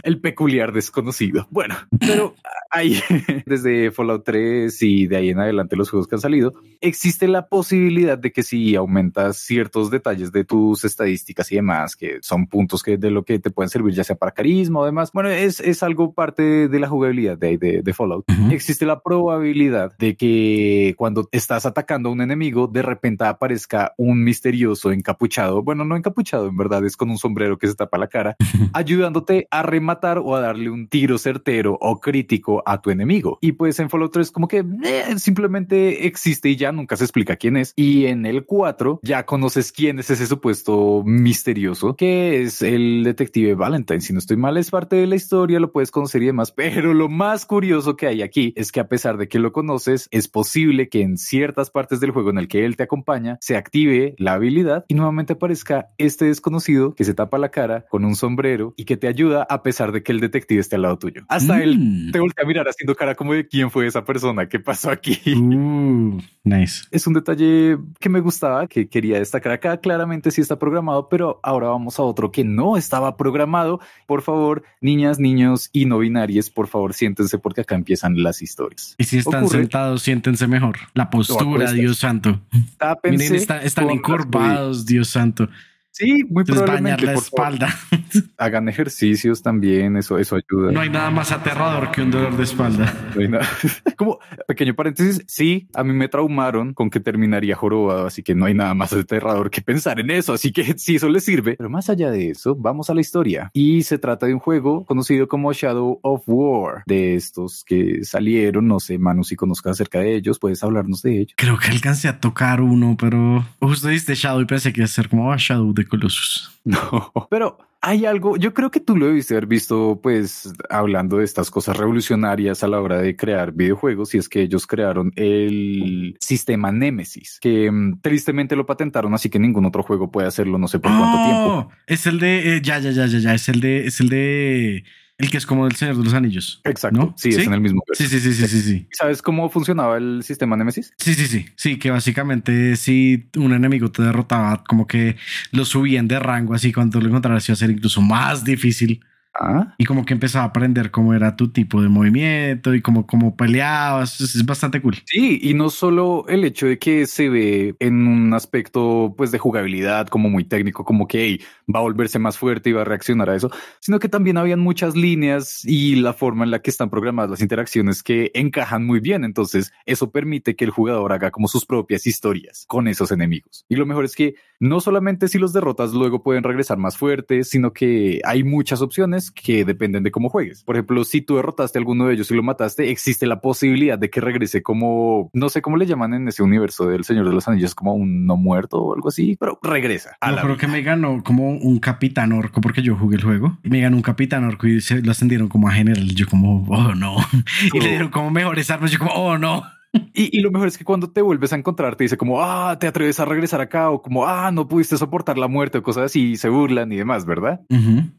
El peculiar desconocido. Bueno, pero ahí desde Fallout 3 y de ahí en adelante los juegos que han salido, existe la posibilidad de que si aumentas ciertos detalles de tus estadísticas y demás, que son puntos que de lo que te pueden servir ya sea para carisma o demás, bueno, es, es algo parte de la jugabilidad de, de, de Fallout. Existe la probabilidad de que cuando estás atacando a un enemigo, de repente aparezca un misterioso encapuchado, bueno, no encapuchado, en verdad es con un sombrero que se tapa la cara, ayudándote a rematar o a darle un tiro certero o crítico a tu enemigo. Y pues en Fallout 3 como que eh, simplemente existe y ya nunca se explica quién es. Y en el 4 ya conoces quién es ese supuesto misterioso, que es el detective Valentine. Si no estoy mal, es parte de la historia, lo puedes conocer y demás. Pero lo más curioso que hay aquí es que a pesar de que lo conoces, es posible que en ciertas partes del juego en el que él te acompaña se active la habilidad y nuevamente aparezca este desconocido que se tapa la cara con un sombrero y que te ayuda a pesar de que el detective esté al lado tuyo. Hasta él Mm. te voltea a mirar haciendo cara como de quién fue esa persona, qué pasó aquí. Uh, nice. Es un detalle que me gustaba, que quería destacar acá. Claramente sí está programado, pero ahora vamos a otro que no estaba programado. Por favor, niñas, niños y no binarios, por favor, siéntense porque acá empiezan las historias. Y si están Ocurre- sentados, siéntense mejor. La postura. Dios santo. Tápense Miren, está- están encorvados, Dios santo. Sí, muy Entonces bañar probablemente. la por favor. espalda. Hagan ejercicios también, eso, eso ayuda. No hay nada más aterrador que un dolor de espalda. No hay nada. Como pequeño paréntesis, sí, a mí me traumaron con que terminaría jorobado, así que no hay nada más aterrador que pensar en eso, así que sí, eso les sirve. Pero más allá de eso, vamos a la historia. Y se trata de un juego conocido como Shadow of War, de estos que salieron, no sé, Manu, si conozcas acerca de ellos, puedes hablarnos de ellos. Creo que alcancé a tocar uno, pero justo diste Shadow y pensé que iba a ser como ah, Shadow de Colossus. No, pero hay algo, yo creo que tú lo debiste haber visto, pues, hablando de estas cosas revolucionarias a la hora de crear videojuegos, y es que ellos crearon el sistema Nemesis, que mm, tristemente lo patentaron, así que ningún otro juego puede hacerlo, no sé por cuánto tiempo. Oh, Es el de eh, ya, ya, ya, ya, ya. Es el de, es el de el que es como el Señor de los Anillos. Exacto, ¿no? sí, es en el mismo. Sí, sí, sí, sí, sí, sí. ¿Sabes cómo funcionaba el sistema Nemesis? Sí, sí, sí. Sí, que básicamente si un enemigo te derrotaba, como que lo subían de rango, así cuando lo encontraras iba a ser incluso más difícil. Ah, Y como que empezaba a aprender cómo era tu tipo de movimiento y cómo, cómo peleabas. Es, es bastante cool. Sí, y no solo el hecho de que se ve en un aspecto pues de jugabilidad como muy técnico, como que hey, va a volverse más fuerte y va a reaccionar a eso, sino que también habían muchas líneas y la forma en la que están programadas las interacciones que encajan muy bien. Entonces eso permite que el jugador haga como sus propias historias con esos enemigos. Y lo mejor es que no solamente si los derrotas luego pueden regresar más fuertes, sino que hay muchas opciones que dependen de cómo juegues. Por ejemplo, si tú derrotaste a alguno de ellos y lo mataste, existe la posibilidad de que regrese como, no sé cómo le llaman en ese universo del Señor de los Anillos, como un no muerto o algo así, pero regresa. A la creo vida. que me ganó como un capitán orco porque yo jugué el juego. Me ganó un capitán orco y se lo ascendieron como a general. Yo como, oh no. Y le dieron como mejores armas. Yo como, oh no. Y, y lo mejor es que cuando te vuelves a encontrar, te dice como, ah, te atreves a regresar acá o como, ah, no pudiste soportar la muerte o cosas así y se burlan y demás, ¿verdad?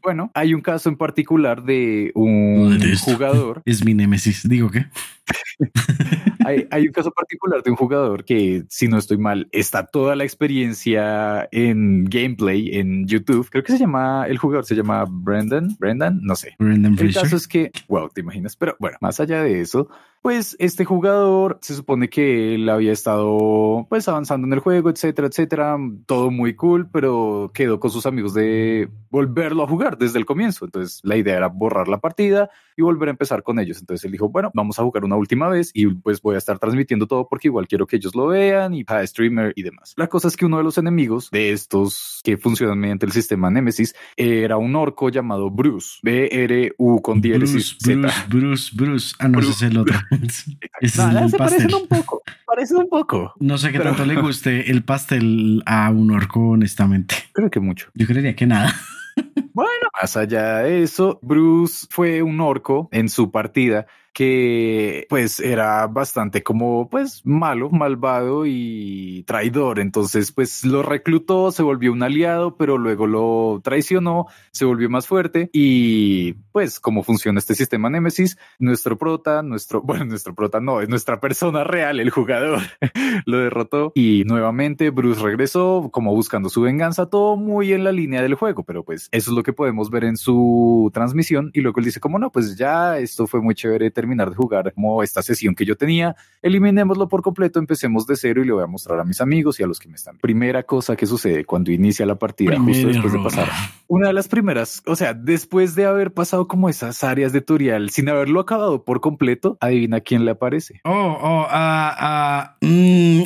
Bueno, hay un caso en particular de un jugador Es mi némesis. Digo que hay, hay un caso particular de un jugador que, si no estoy mal, está toda la experiencia en gameplay en YouTube. Creo que se llama, el jugador se llama Brendan, Brendan, no sé. Brendan El caso es que, wow, te imaginas, pero bueno, más allá de eso, pues este jugador se supone que él había estado pues avanzando en el juego, etcétera, etcétera, todo muy cool, pero quedó con sus amigos de volverlo a jugar desde el comienzo. Entonces la idea era borrar la partida y volver a empezar con ellos. Entonces él dijo, bueno, vamos a jugar una última vez y pues voy a estar transmitiendo todo porque igual quiero que ellos lo vean y para streamer y demás. La cosa es que uno de los enemigos de estos que funcionan mediante el sistema Nemesis era un orco llamado Bruce, B-R-U con diéresis Bruce, Z. Bruce, Bruce, Bruce. Ah, no, ese es el otro. Ese es el se pastel. parecen un poco, parecen un poco. No sé qué Pero- tanto le guste el pastel a un orco, honestamente. Creo que mucho. Yo creería que nada. Bueno, más allá de eso, Bruce fue un orco en su partida que pues era bastante como pues malo, malvado y traidor. Entonces pues lo reclutó, se volvió un aliado, pero luego lo traicionó, se volvió más fuerte. Y pues cómo funciona este sistema Nemesis, nuestro prota, nuestro, bueno, nuestro prota no, es nuestra persona real, el jugador, lo derrotó. Y nuevamente Bruce regresó como buscando su venganza, todo muy en la línea del juego, pero pues eso es lo que podemos ver en su transmisión. Y luego él dice como no, pues ya esto fue muy chévere terminar de jugar como esta sesión que yo tenía, eliminémoslo por completo, empecemos de cero y le voy a mostrar a mis amigos y a los que me están. Primera cosa que sucede cuando inicia la partida, justo después de pasar. Una de las primeras, o sea, después de haber pasado como esas áreas de tutorial sin haberlo acabado por completo, adivina quién le aparece. Oh, oh, ah, uh, mm,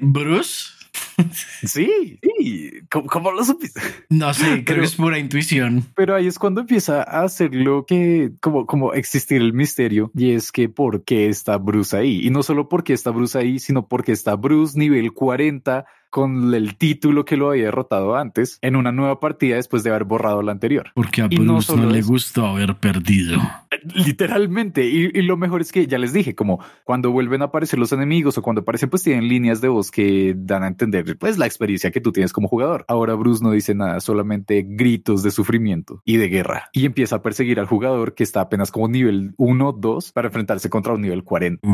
Bruce. Sí, sí. ¿Cómo, lo supiste? No sé, creo que es pura intuición. Pero ahí es cuando empieza a hacer lo que, como, como existir el misterio, y es que por qué está Bruce ahí. Y no solo porque está Bruce ahí, sino porque está Bruce nivel 40 con el título que lo había derrotado antes en una nueva partida después de haber borrado la anterior. Porque a Bruce no, le gustó haber perdido. Literalmente. Y, lo mejor es que ya les dije, como cuando vuelven a aparecer los enemigos o cuando aparecen, pues tienen líneas de voz que dan a entender pues la experiencia que tú tienes como jugador. Ahora Bruce no dice nada, solamente gritos de sufrimiento y de guerra. Y empieza a perseguir al jugador que está apenas como nivel 1, 2 para enfrentarse contra un nivel 40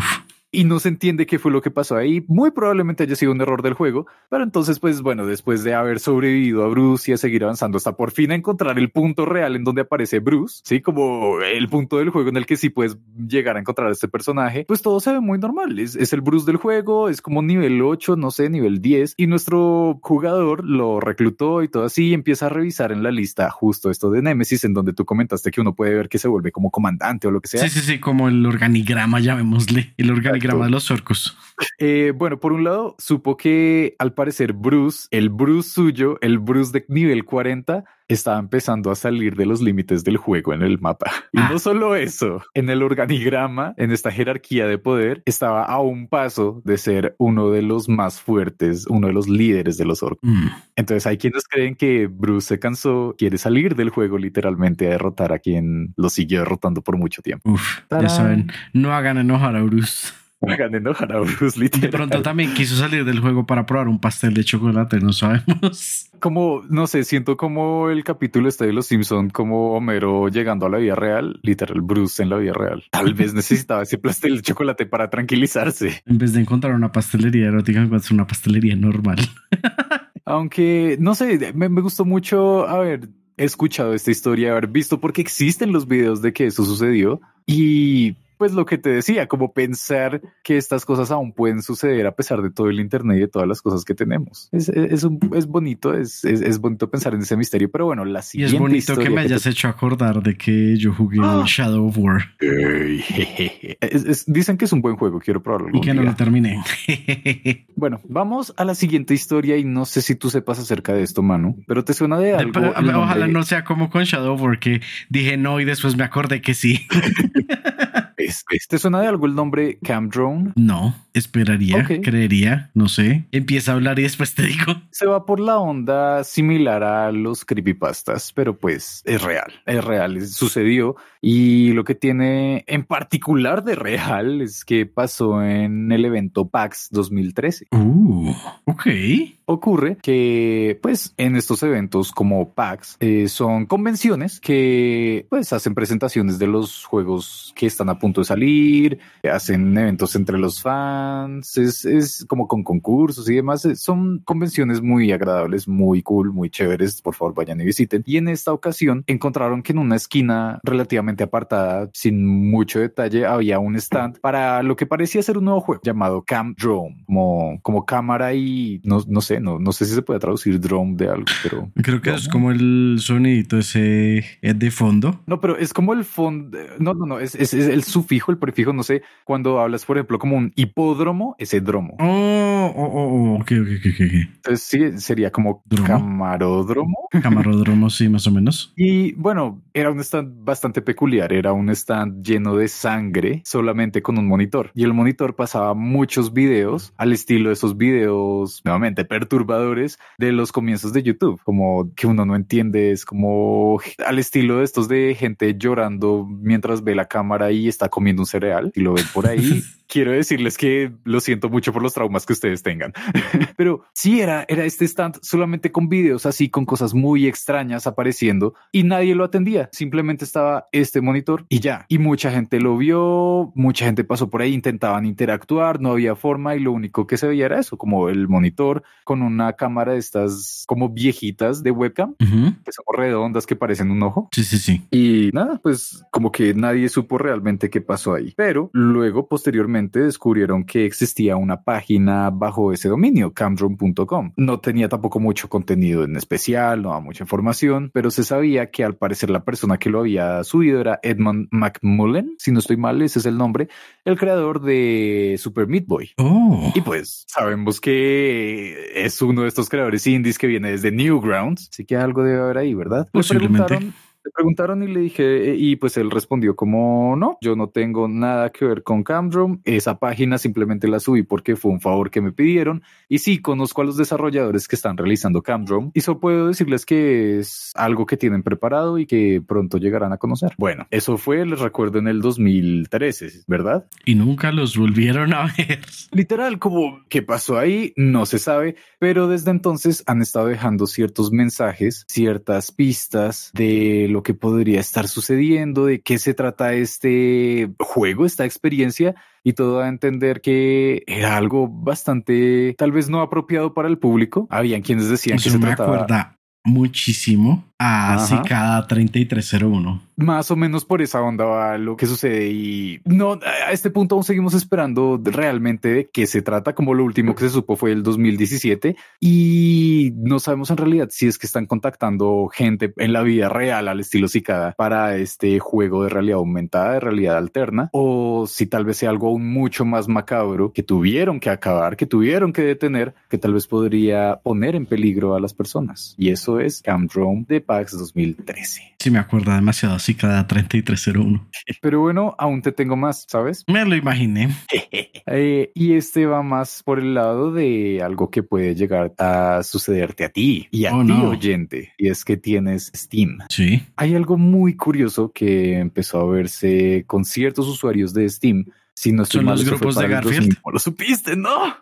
y no se entiende qué fue lo que pasó ahí. Muy probablemente haya sido un error del juego, pero entonces, pues bueno, después de haber sobrevivido a Bruce y a seguir avanzando hasta por fin encontrar el punto real en donde aparece Bruce, sí, como el punto del juego en el que sí puedes llegar a encontrar a este personaje, pues todo se ve muy normal. Es, es el Bruce del juego, es como nivel 8, no sé, nivel 10, y nuestro jugador lo reclutó y todo así, y empieza a revisar en la lista justo esto de Nemesis, en donde tú comentaste que uno puede ver que se vuelve como comandante o lo que sea. Sí, sí, sí, como el organigrama, llamémosle, el organigrama de los orcos. Eh, bueno, por un lado, supo que al parecer Bruce, el Bruce suyo, el Bruce de nivel 40, estaba empezando a salir de los límites del juego en el mapa. Y no ah. solo eso, en el organigrama, en esta jerarquía de poder, estaba a un paso de ser uno de los más fuertes, uno de los líderes de los orcos. Mm. Entonces hay quienes creen que Bruce se cansó, quiere salir del juego literalmente a derrotar a quien lo siguió derrotando por mucho tiempo. Uf, ya saben, no hagan enojar a Bruce. Enojar a Bruce. De pronto también quiso salir del juego para probar un pastel de chocolate, no sabemos. Como, no sé, siento como el capítulo este de Los Simpson, como Homero llegando a la vida real, literal Bruce en la vida real. Tal vez necesitaba ese pastel de chocolate para tranquilizarse. En vez de encontrar una pastelería erótica, encuentras una pastelería normal. Aunque, no sé, me, me gustó mucho haber escuchado esta historia, haber visto porque existen los videos de que eso sucedió y pues lo que te decía, como pensar que estas cosas aún pueden suceder a pesar de todo el Internet y de todas las cosas que tenemos. Es, es, es bonito, es, es, bonito pensar en ese misterio, pero bueno, la siguiente. Y es bonito que me hayas hecho acordar de que yo jugué ¡Ah! Shadow of War. dicen que es un buen juego, quiero probarlo. Y que no lo terminé. bueno, vamos a la siguiente historia y no sé si tú sepas acerca de esto, Manu, pero te suena de algo. ojalá no sea como con Shadow of War, que dije no y después me acordé que sí. ¿Te suena de algo el nombre Cam Drone? No, esperaría, creería, no sé. Empieza a hablar y después te digo. Se va por la onda similar a los creepypastas, pero pues es real, es real, sucedió. Y lo que tiene en particular de real es que pasó en el evento PAX 2013. Uh, ok. Ocurre que, pues, en estos eventos como PAX eh, son convenciones que, pues, hacen presentaciones de los juegos que están a punto de salir, hacen eventos entre los fans, es, es como con concursos y demás. Son convenciones muy agradables, muy cool, muy chéveres. Por favor, vayan y visiten. Y en esta ocasión encontraron que en una esquina relativamente apartada, sin mucho detalle, había un stand para lo que parecía ser un nuevo juego llamado Camp Drone, como, como cámara y no, no sé no, no sé si se puede traducir drone de algo, pero... Creo que es como el sonidito ese de fondo. No, pero es como el fondo, no, no, no, es, es, el sufijo, el prefijo, no sé, cuando hablas, por ejemplo, como un hipódromo, ese dromo. Oh, oh, oh, oh ok, ok, ok, Entonces sí, sería como camaródromo. Camaródromo, sí, más o menos. Y bueno, era un stand bastante peculiar, era un stand lleno de sangre, solamente con un monitor. Y el monitor pasaba muchos videos al estilo de esos videos, nuevamente, perturbadores de los comienzos de YouTube, como que uno no entiende, es como al estilo de estos de gente llorando mientras ve la cámara y está comiendo un cereal y lo ven por ahí. quiero decirles que lo siento mucho por los traumas que ustedes tengan. Pero sí era, era este stand solamente con videos así, con cosas muy extrañas apareciendo y nadie lo atendía. Simplemente estaba este monitor y ya. Y mucha gente lo vio, mucha gente pasó por ahí, intentaban interactuar, no había forma y lo único que se veía era eso, como el monitor con una cámara de estas como viejitas de webcam, que son redondas que parecen un ojo. Sí, sí, sí. Y nada, pues como que nadie supo realmente qué pasó ahí. Pero luego, posteriormente, descubrieron que existía una página bajo ese dominio, camdrone.com. No tenía tampoco mucho contenido en especial, no había mucha información, pero se sabía que al parecer la persona que lo había subido era Edmund McMullen, si no estoy mal, ese es el nombre, el creador de Super Meat Boy. Oh. Y pues sabemos que es uno de estos creadores indies que viene desde Newgrounds, así que algo debe haber ahí, ¿verdad? Posiblemente. Le preguntaron y le dije, y pues él respondió como no, yo no tengo nada que ver con Camdrum. Esa página simplemente la subí porque fue un favor que me pidieron. Y sí, conozco a los desarrolladores que están realizando Camdrum y solo puedo decirles que es algo que tienen preparado y que pronto llegarán a conocer. Bueno, eso fue, les recuerdo, en el 2013, ¿verdad? Y nunca los volvieron a ver. Literal, como qué pasó ahí, no se sabe, pero desde entonces han estado dejando ciertos mensajes, ciertas pistas de lo que podría estar sucediendo, de qué se trata este juego, esta experiencia, y todo a entender que era algo bastante, tal vez no apropiado para el público. Habían quienes decían que se me trataba... acuerda muchísimo a Cicada 3301. Más o menos por esa onda va lo que sucede y no, a este punto aún seguimos esperando realmente de qué se trata, como lo último que se supo fue el 2017 y no sabemos en realidad si es que están contactando gente en la vida real al estilo Cicada para este juego de realidad aumentada, de realidad alterna, o si tal vez sea algo aún mucho más macabro que tuvieron que acabar, que tuvieron que detener, que tal vez podría poner en peligro a las personas. Y eso es Camdrome de PAX 2013. Sí, me acuerdo demasiado así cada 3301. Pero bueno, aún te tengo más, ¿sabes? Me lo imaginé. Eh, y este va más por el lado de algo que puede llegar a sucederte a ti y a Oh, ti, no. oyente, y es que tienes Steam. Sí. Hay algo muy curioso que empezó a verse con ciertos usuarios de Steam. Si no estoy ¿Son mal, los grupos de Garfield? 2000. ¿Cómo lo supiste? No.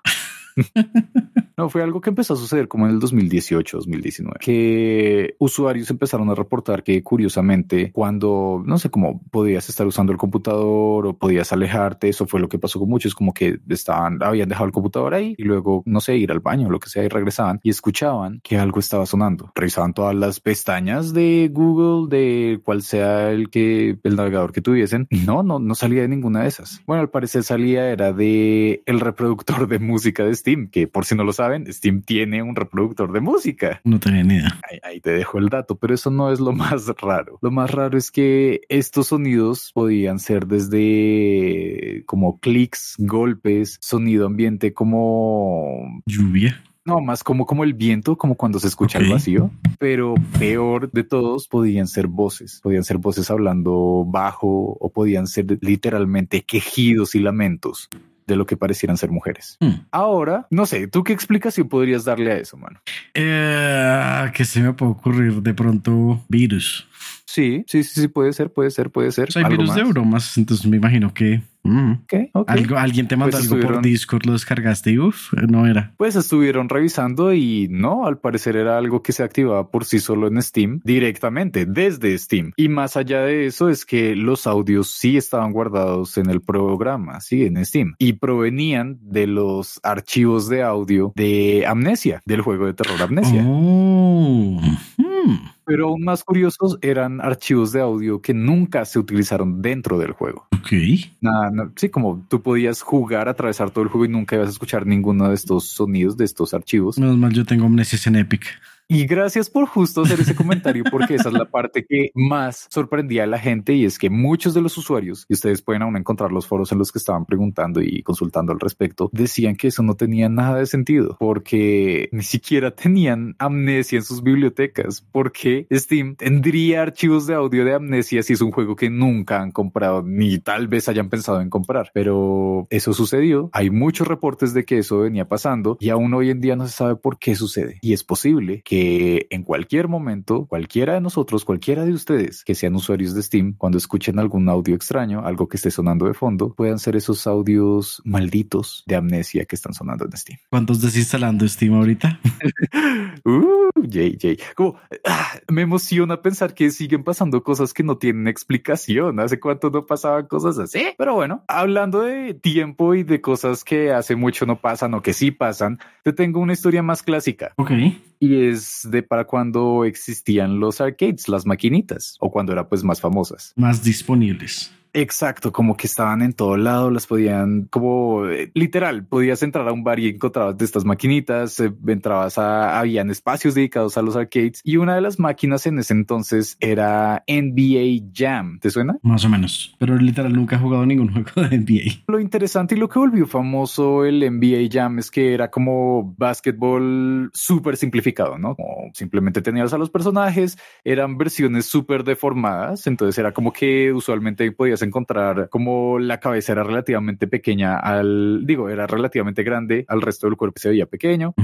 No, fue algo que empezó a suceder como en el 2018, 2019, que usuarios empezaron a reportar que curiosamente cuando, no sé, cómo podías estar usando el computador o podías alejarte, eso fue lo que pasó con muchos, como que estaban, habían dejado el computador ahí y luego, no sé, ir al baño o lo que sea y regresaban y escuchaban que algo estaba sonando. Revisaban todas las pestañas de Google, de cual sea el que, el navegador que tuviesen. No, no, no salía de ninguna de esas. Bueno, al parecer salía era de el reproductor de música de Steam, que por si no lo saben, Steam tiene un reproductor de música. No tenía ni idea. Ahí, ahí te dejo el dato, pero eso no es lo más raro. Lo más raro es que estos sonidos podían ser desde como clics, golpes, sonido ambiente como Lluvia. no, más como, como el viento, como cuando se escucha el vacío. Pero peor de todos, podían ser voces. Podían ser voces hablando bajo o podían ser literalmente quejidos y lamentos de lo que parecieran ser mujeres. Hmm. Ahora, no sé, ¿tú qué explicación podrías darle a eso, mano? Eh, que se me puede ocurrir de pronto virus. Sí, sí, sí, sí, puede ser, puede ser, puede ser. O sea, hay ¿Algo virus de más? bromas, entonces me imagino que mm, algo, alguien te mandó Pues algo por Discord, lo descargaste y uff, no era. Pues estuvieron revisando y no, al parecer era algo que se activaba por sí solo en Steam directamente desde Steam. Y más allá de eso es que los audios sí estaban guardados en el programa, sí, en Steam y provenían de los archivos de audio de Amnesia, del juego de terror Amnesia. Oh, hmm. Pero aún más curiosos eran archivos de audio que nunca se utilizaron dentro del juego. ok. Nada, no- sí, como tú podías jugar, atravesar todo el juego y nunca ibas a escuchar ninguno de estos sonidos, de estos archivos. Menos mal, yo tengo amnesias en Epic. Y gracias por justo hacer ese comentario, porque esa es la parte que más sorprendía a la gente y es que muchos de los usuarios, y ustedes pueden aún encontrar los foros en los que estaban preguntando y consultando al respecto, decían que eso no tenía nada de sentido, porque ni siquiera tenían amnesia en sus bibliotecas, porque Steam tendría archivos de audio de amnesia si es un juego que nunca han comprado, ni tal vez hayan pensado en comprar. Pero eso sucedió, hay muchos reportes de que eso venía pasando y aún hoy en día no se sabe por qué sucede. Y es posible que que en cualquier momento, cualquiera de nosotros, cualquiera de ustedes que sean usuarios de Steam, cuando escuchen algún audio extraño, algo que esté sonando de fondo, puedan ser esos audios malditos de amnesia que están sonando en Steam. ¿Cuántos desinstalando Steam ahorita? uh, Jay, Jay. Como ah, me emociona pensar que siguen pasando cosas que no tienen explicación. Hace cuánto no pasaban cosas así. Pero bueno, hablando de tiempo y de cosas que hace mucho no pasan o que sí pasan, te tengo una historia más clásica. Ok. Y es de para cuando existían los arcades, las maquinitas, o cuando eran pues más famosas. Más disponibles. Exacto, como que estaban en todo lado, las podían, como eh, literal, podías entrar a un bar y encontrabas de estas maquinitas, eh, entrabas a, habían espacios dedicados a los arcades y una de las máquinas en ese entonces era NBA Jam. ¿Te suena? Más o menos, pero literal nunca he jugado ningún juego de NBA. Lo interesante y lo que volvió famoso el NBA Jam es que era como básquetbol súper simplificado, ¿no? Como simplemente tenías a los personajes, eran versiones súper deformadas, entonces era como que usualmente podías encontrar como la cabeza era relativamente pequeña al, digo, era relativamente grande, al resto del cuerpo se veía pequeño,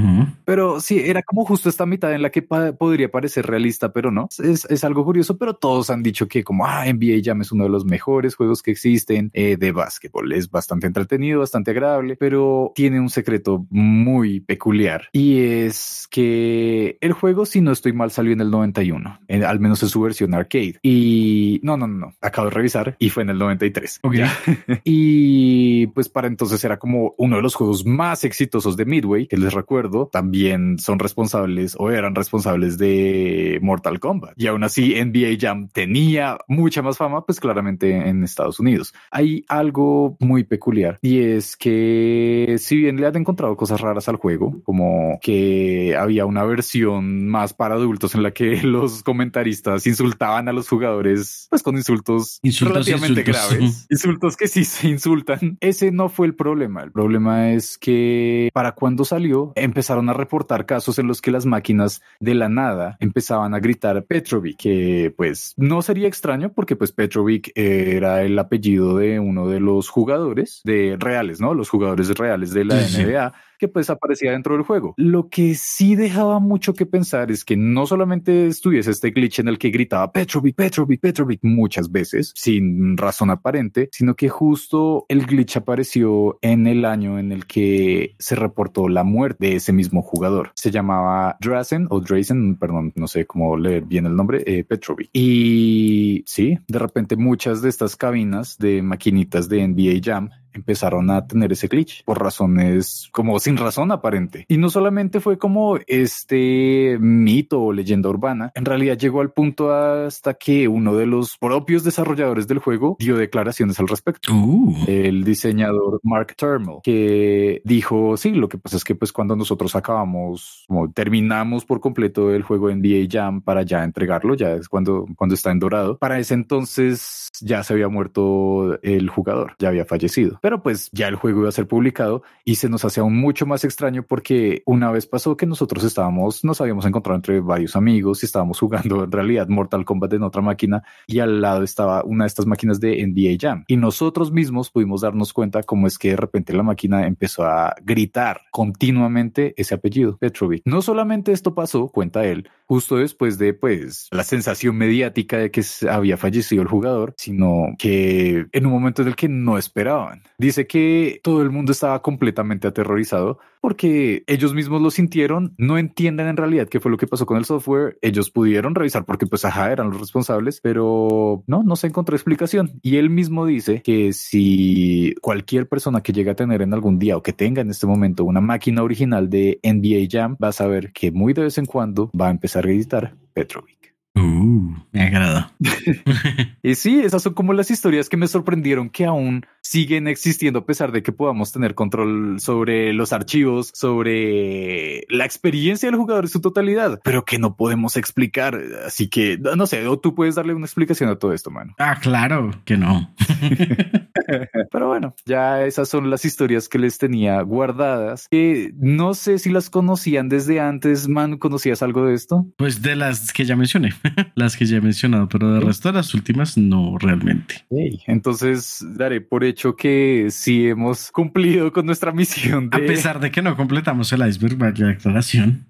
pero sí, era como justo esta mitad en la que podría parecer realista, pero no, es, es, algo curioso, pero todos han dicho que como, ah, NBA Jam es uno de los mejores juegos que existen eh, de básquetbol, es bastante entretenido, bastante agradable, pero tiene un secreto muy peculiar y es que el juego, si no estoy mal, salió en el 91, al menos en su versión arcade. Y no, no, no, no, acabo de revisar y fue en el 93. y pues para entonces era como uno de los juegos más exitosos de Midway, que les recuerdo, también son responsables o eran responsables de Mortal Kombat. Y aún así NBA Jam tenía mucha más fama, pues claramente en Estados Unidos. Hay algo muy peculiar y es que si bien le han encontrado cosas raras al juego, como que había una versión más para adultos en la que los comentaristas insultaban a los jugadores, pues con insultos, insultos relativamente graves, insultos que sí se insultan. Ese no fue el problema. El problema es que para cuando salió empezaron a reportar casos en los que las máquinas de la nada empezaban a gritar Petrovic, que pues no sería extraño porque pues Petrovic era el apellido de uno de los jugadores de reales, ¿no? Los jugadores reales de la NBA que pues aparecía dentro del juego. Lo que sí dejaba mucho que pensar es que no solamente estuviese este glitch en el que gritaba Petrovic, Petrovic, Petrovic muchas veces sin razón aparente, sino que justo el glitch apareció en el año en el que se reportó la muerte de ese mismo jugador. Se llamaba Drazen o Drazen, perdón, no sé cómo leer bien el nombre, eh, Petrovic. Y sí, de repente muchas de estas cabinas de maquinitas de NBA Jam empezaron a tener ese glitch por razones como sin razón aparente. Y no solamente fue como este mito o leyenda urbana, en realidad llegó al punto hasta que uno de los propios desarrolladores del juego dio declaraciones al respecto. Uh. El diseñador Mark Termal, que dijo, sí, lo que pasa es que pues cuando nosotros acabamos, como terminamos por completo el juego en NBA Jam para ya entregarlo, ya es cuando, cuando está en dorado, para ese entonces ya se había muerto el jugador, ya había fallecido. Pero pues ya el juego iba a ser publicado y se nos hacía aún mucho más extraño porque una vez pasó que nosotros estábamos, nos habíamos encontrado entre varios amigos y estábamos jugando en realidad Mortal Kombat en otra máquina y al lado estaba una de estas máquinas de NBA Jam. Y nosotros mismos pudimos darnos cuenta cómo es que de repente la máquina empezó a gritar continuamente ese apellido, Petrovic. No solamente esto pasó, cuenta él, justo después de pues la sensación mediática de que había fallecido el jugador, sino que en un momento en el que no esperaban. Dice que todo el mundo estaba completamente aterrorizado porque ellos mismos lo sintieron, no entienden en realidad qué fue lo que pasó con el software, ellos pudieron revisar porque pues ajá, eran los responsables, pero no, no se encontró explicación. Y él mismo dice que si cualquier persona que llegue a tener en algún día o que tenga en este momento una máquina original de NBA Jam, va a saber que muy de vez en cuando va a empezar a gritar Petrovic. Uh, me agrada. y sí, esas son como las historias que me sorprendieron que aún siguen existiendo a pesar de que podamos tener control sobre los archivos, sobre la experiencia del jugador en su totalidad, pero que no podemos explicar. Así que no sé, o tú puedes darle una explicación a todo esto, mano. Ah, claro que no. Pero bueno, ya esas son las historias que les tenía guardadas, que no sé si las conocían desde antes. Man, ¿conocías algo de esto? Pues de las que ya mencioné, las que ya he mencionado, pero de resto de las últimas no realmente. Entonces daré por hecho que sí hemos cumplido con nuestra misión. A pesar de que no completamos el iceberg, vaya declaración.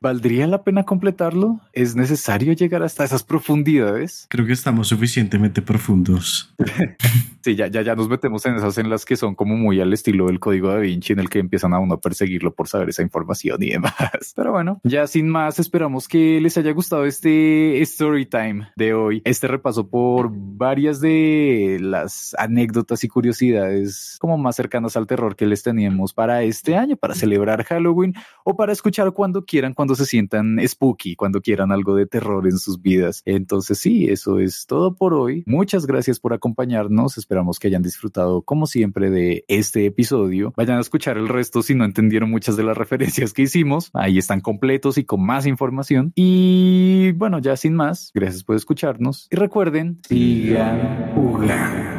¿Valdría la pena completarlo? ¿Es necesario llegar hasta esas profundidades? Creo que estamos suficientemente profundos. sí, ya, ya, ya nos metemos en esas en las que son como muy al estilo del código de Vinci, en el que empiezan a uno a perseguirlo por saber esa información y demás. Pero bueno, ya sin más, esperamos que les haya gustado este story time de hoy. Este repaso por varias de las anécdotas y curiosidades como más cercanas al terror que les teníamos para este año, para celebrar Halloween o para escuchar cuando quieran, cuando se sientan spooky, cuando quieran algo de terror en sus vidas. Entonces sí, eso es todo por hoy. Muchas gracias por acompañarnos. Esperamos que hayan disfrutado como siempre de este episodio. Vayan a escuchar el resto si no entendieron muchas de las referencias que hicimos. Ahí están completos y con más información. Y bueno, ya sin más, gracias por escucharnos. Y recuerden, sigan jugando.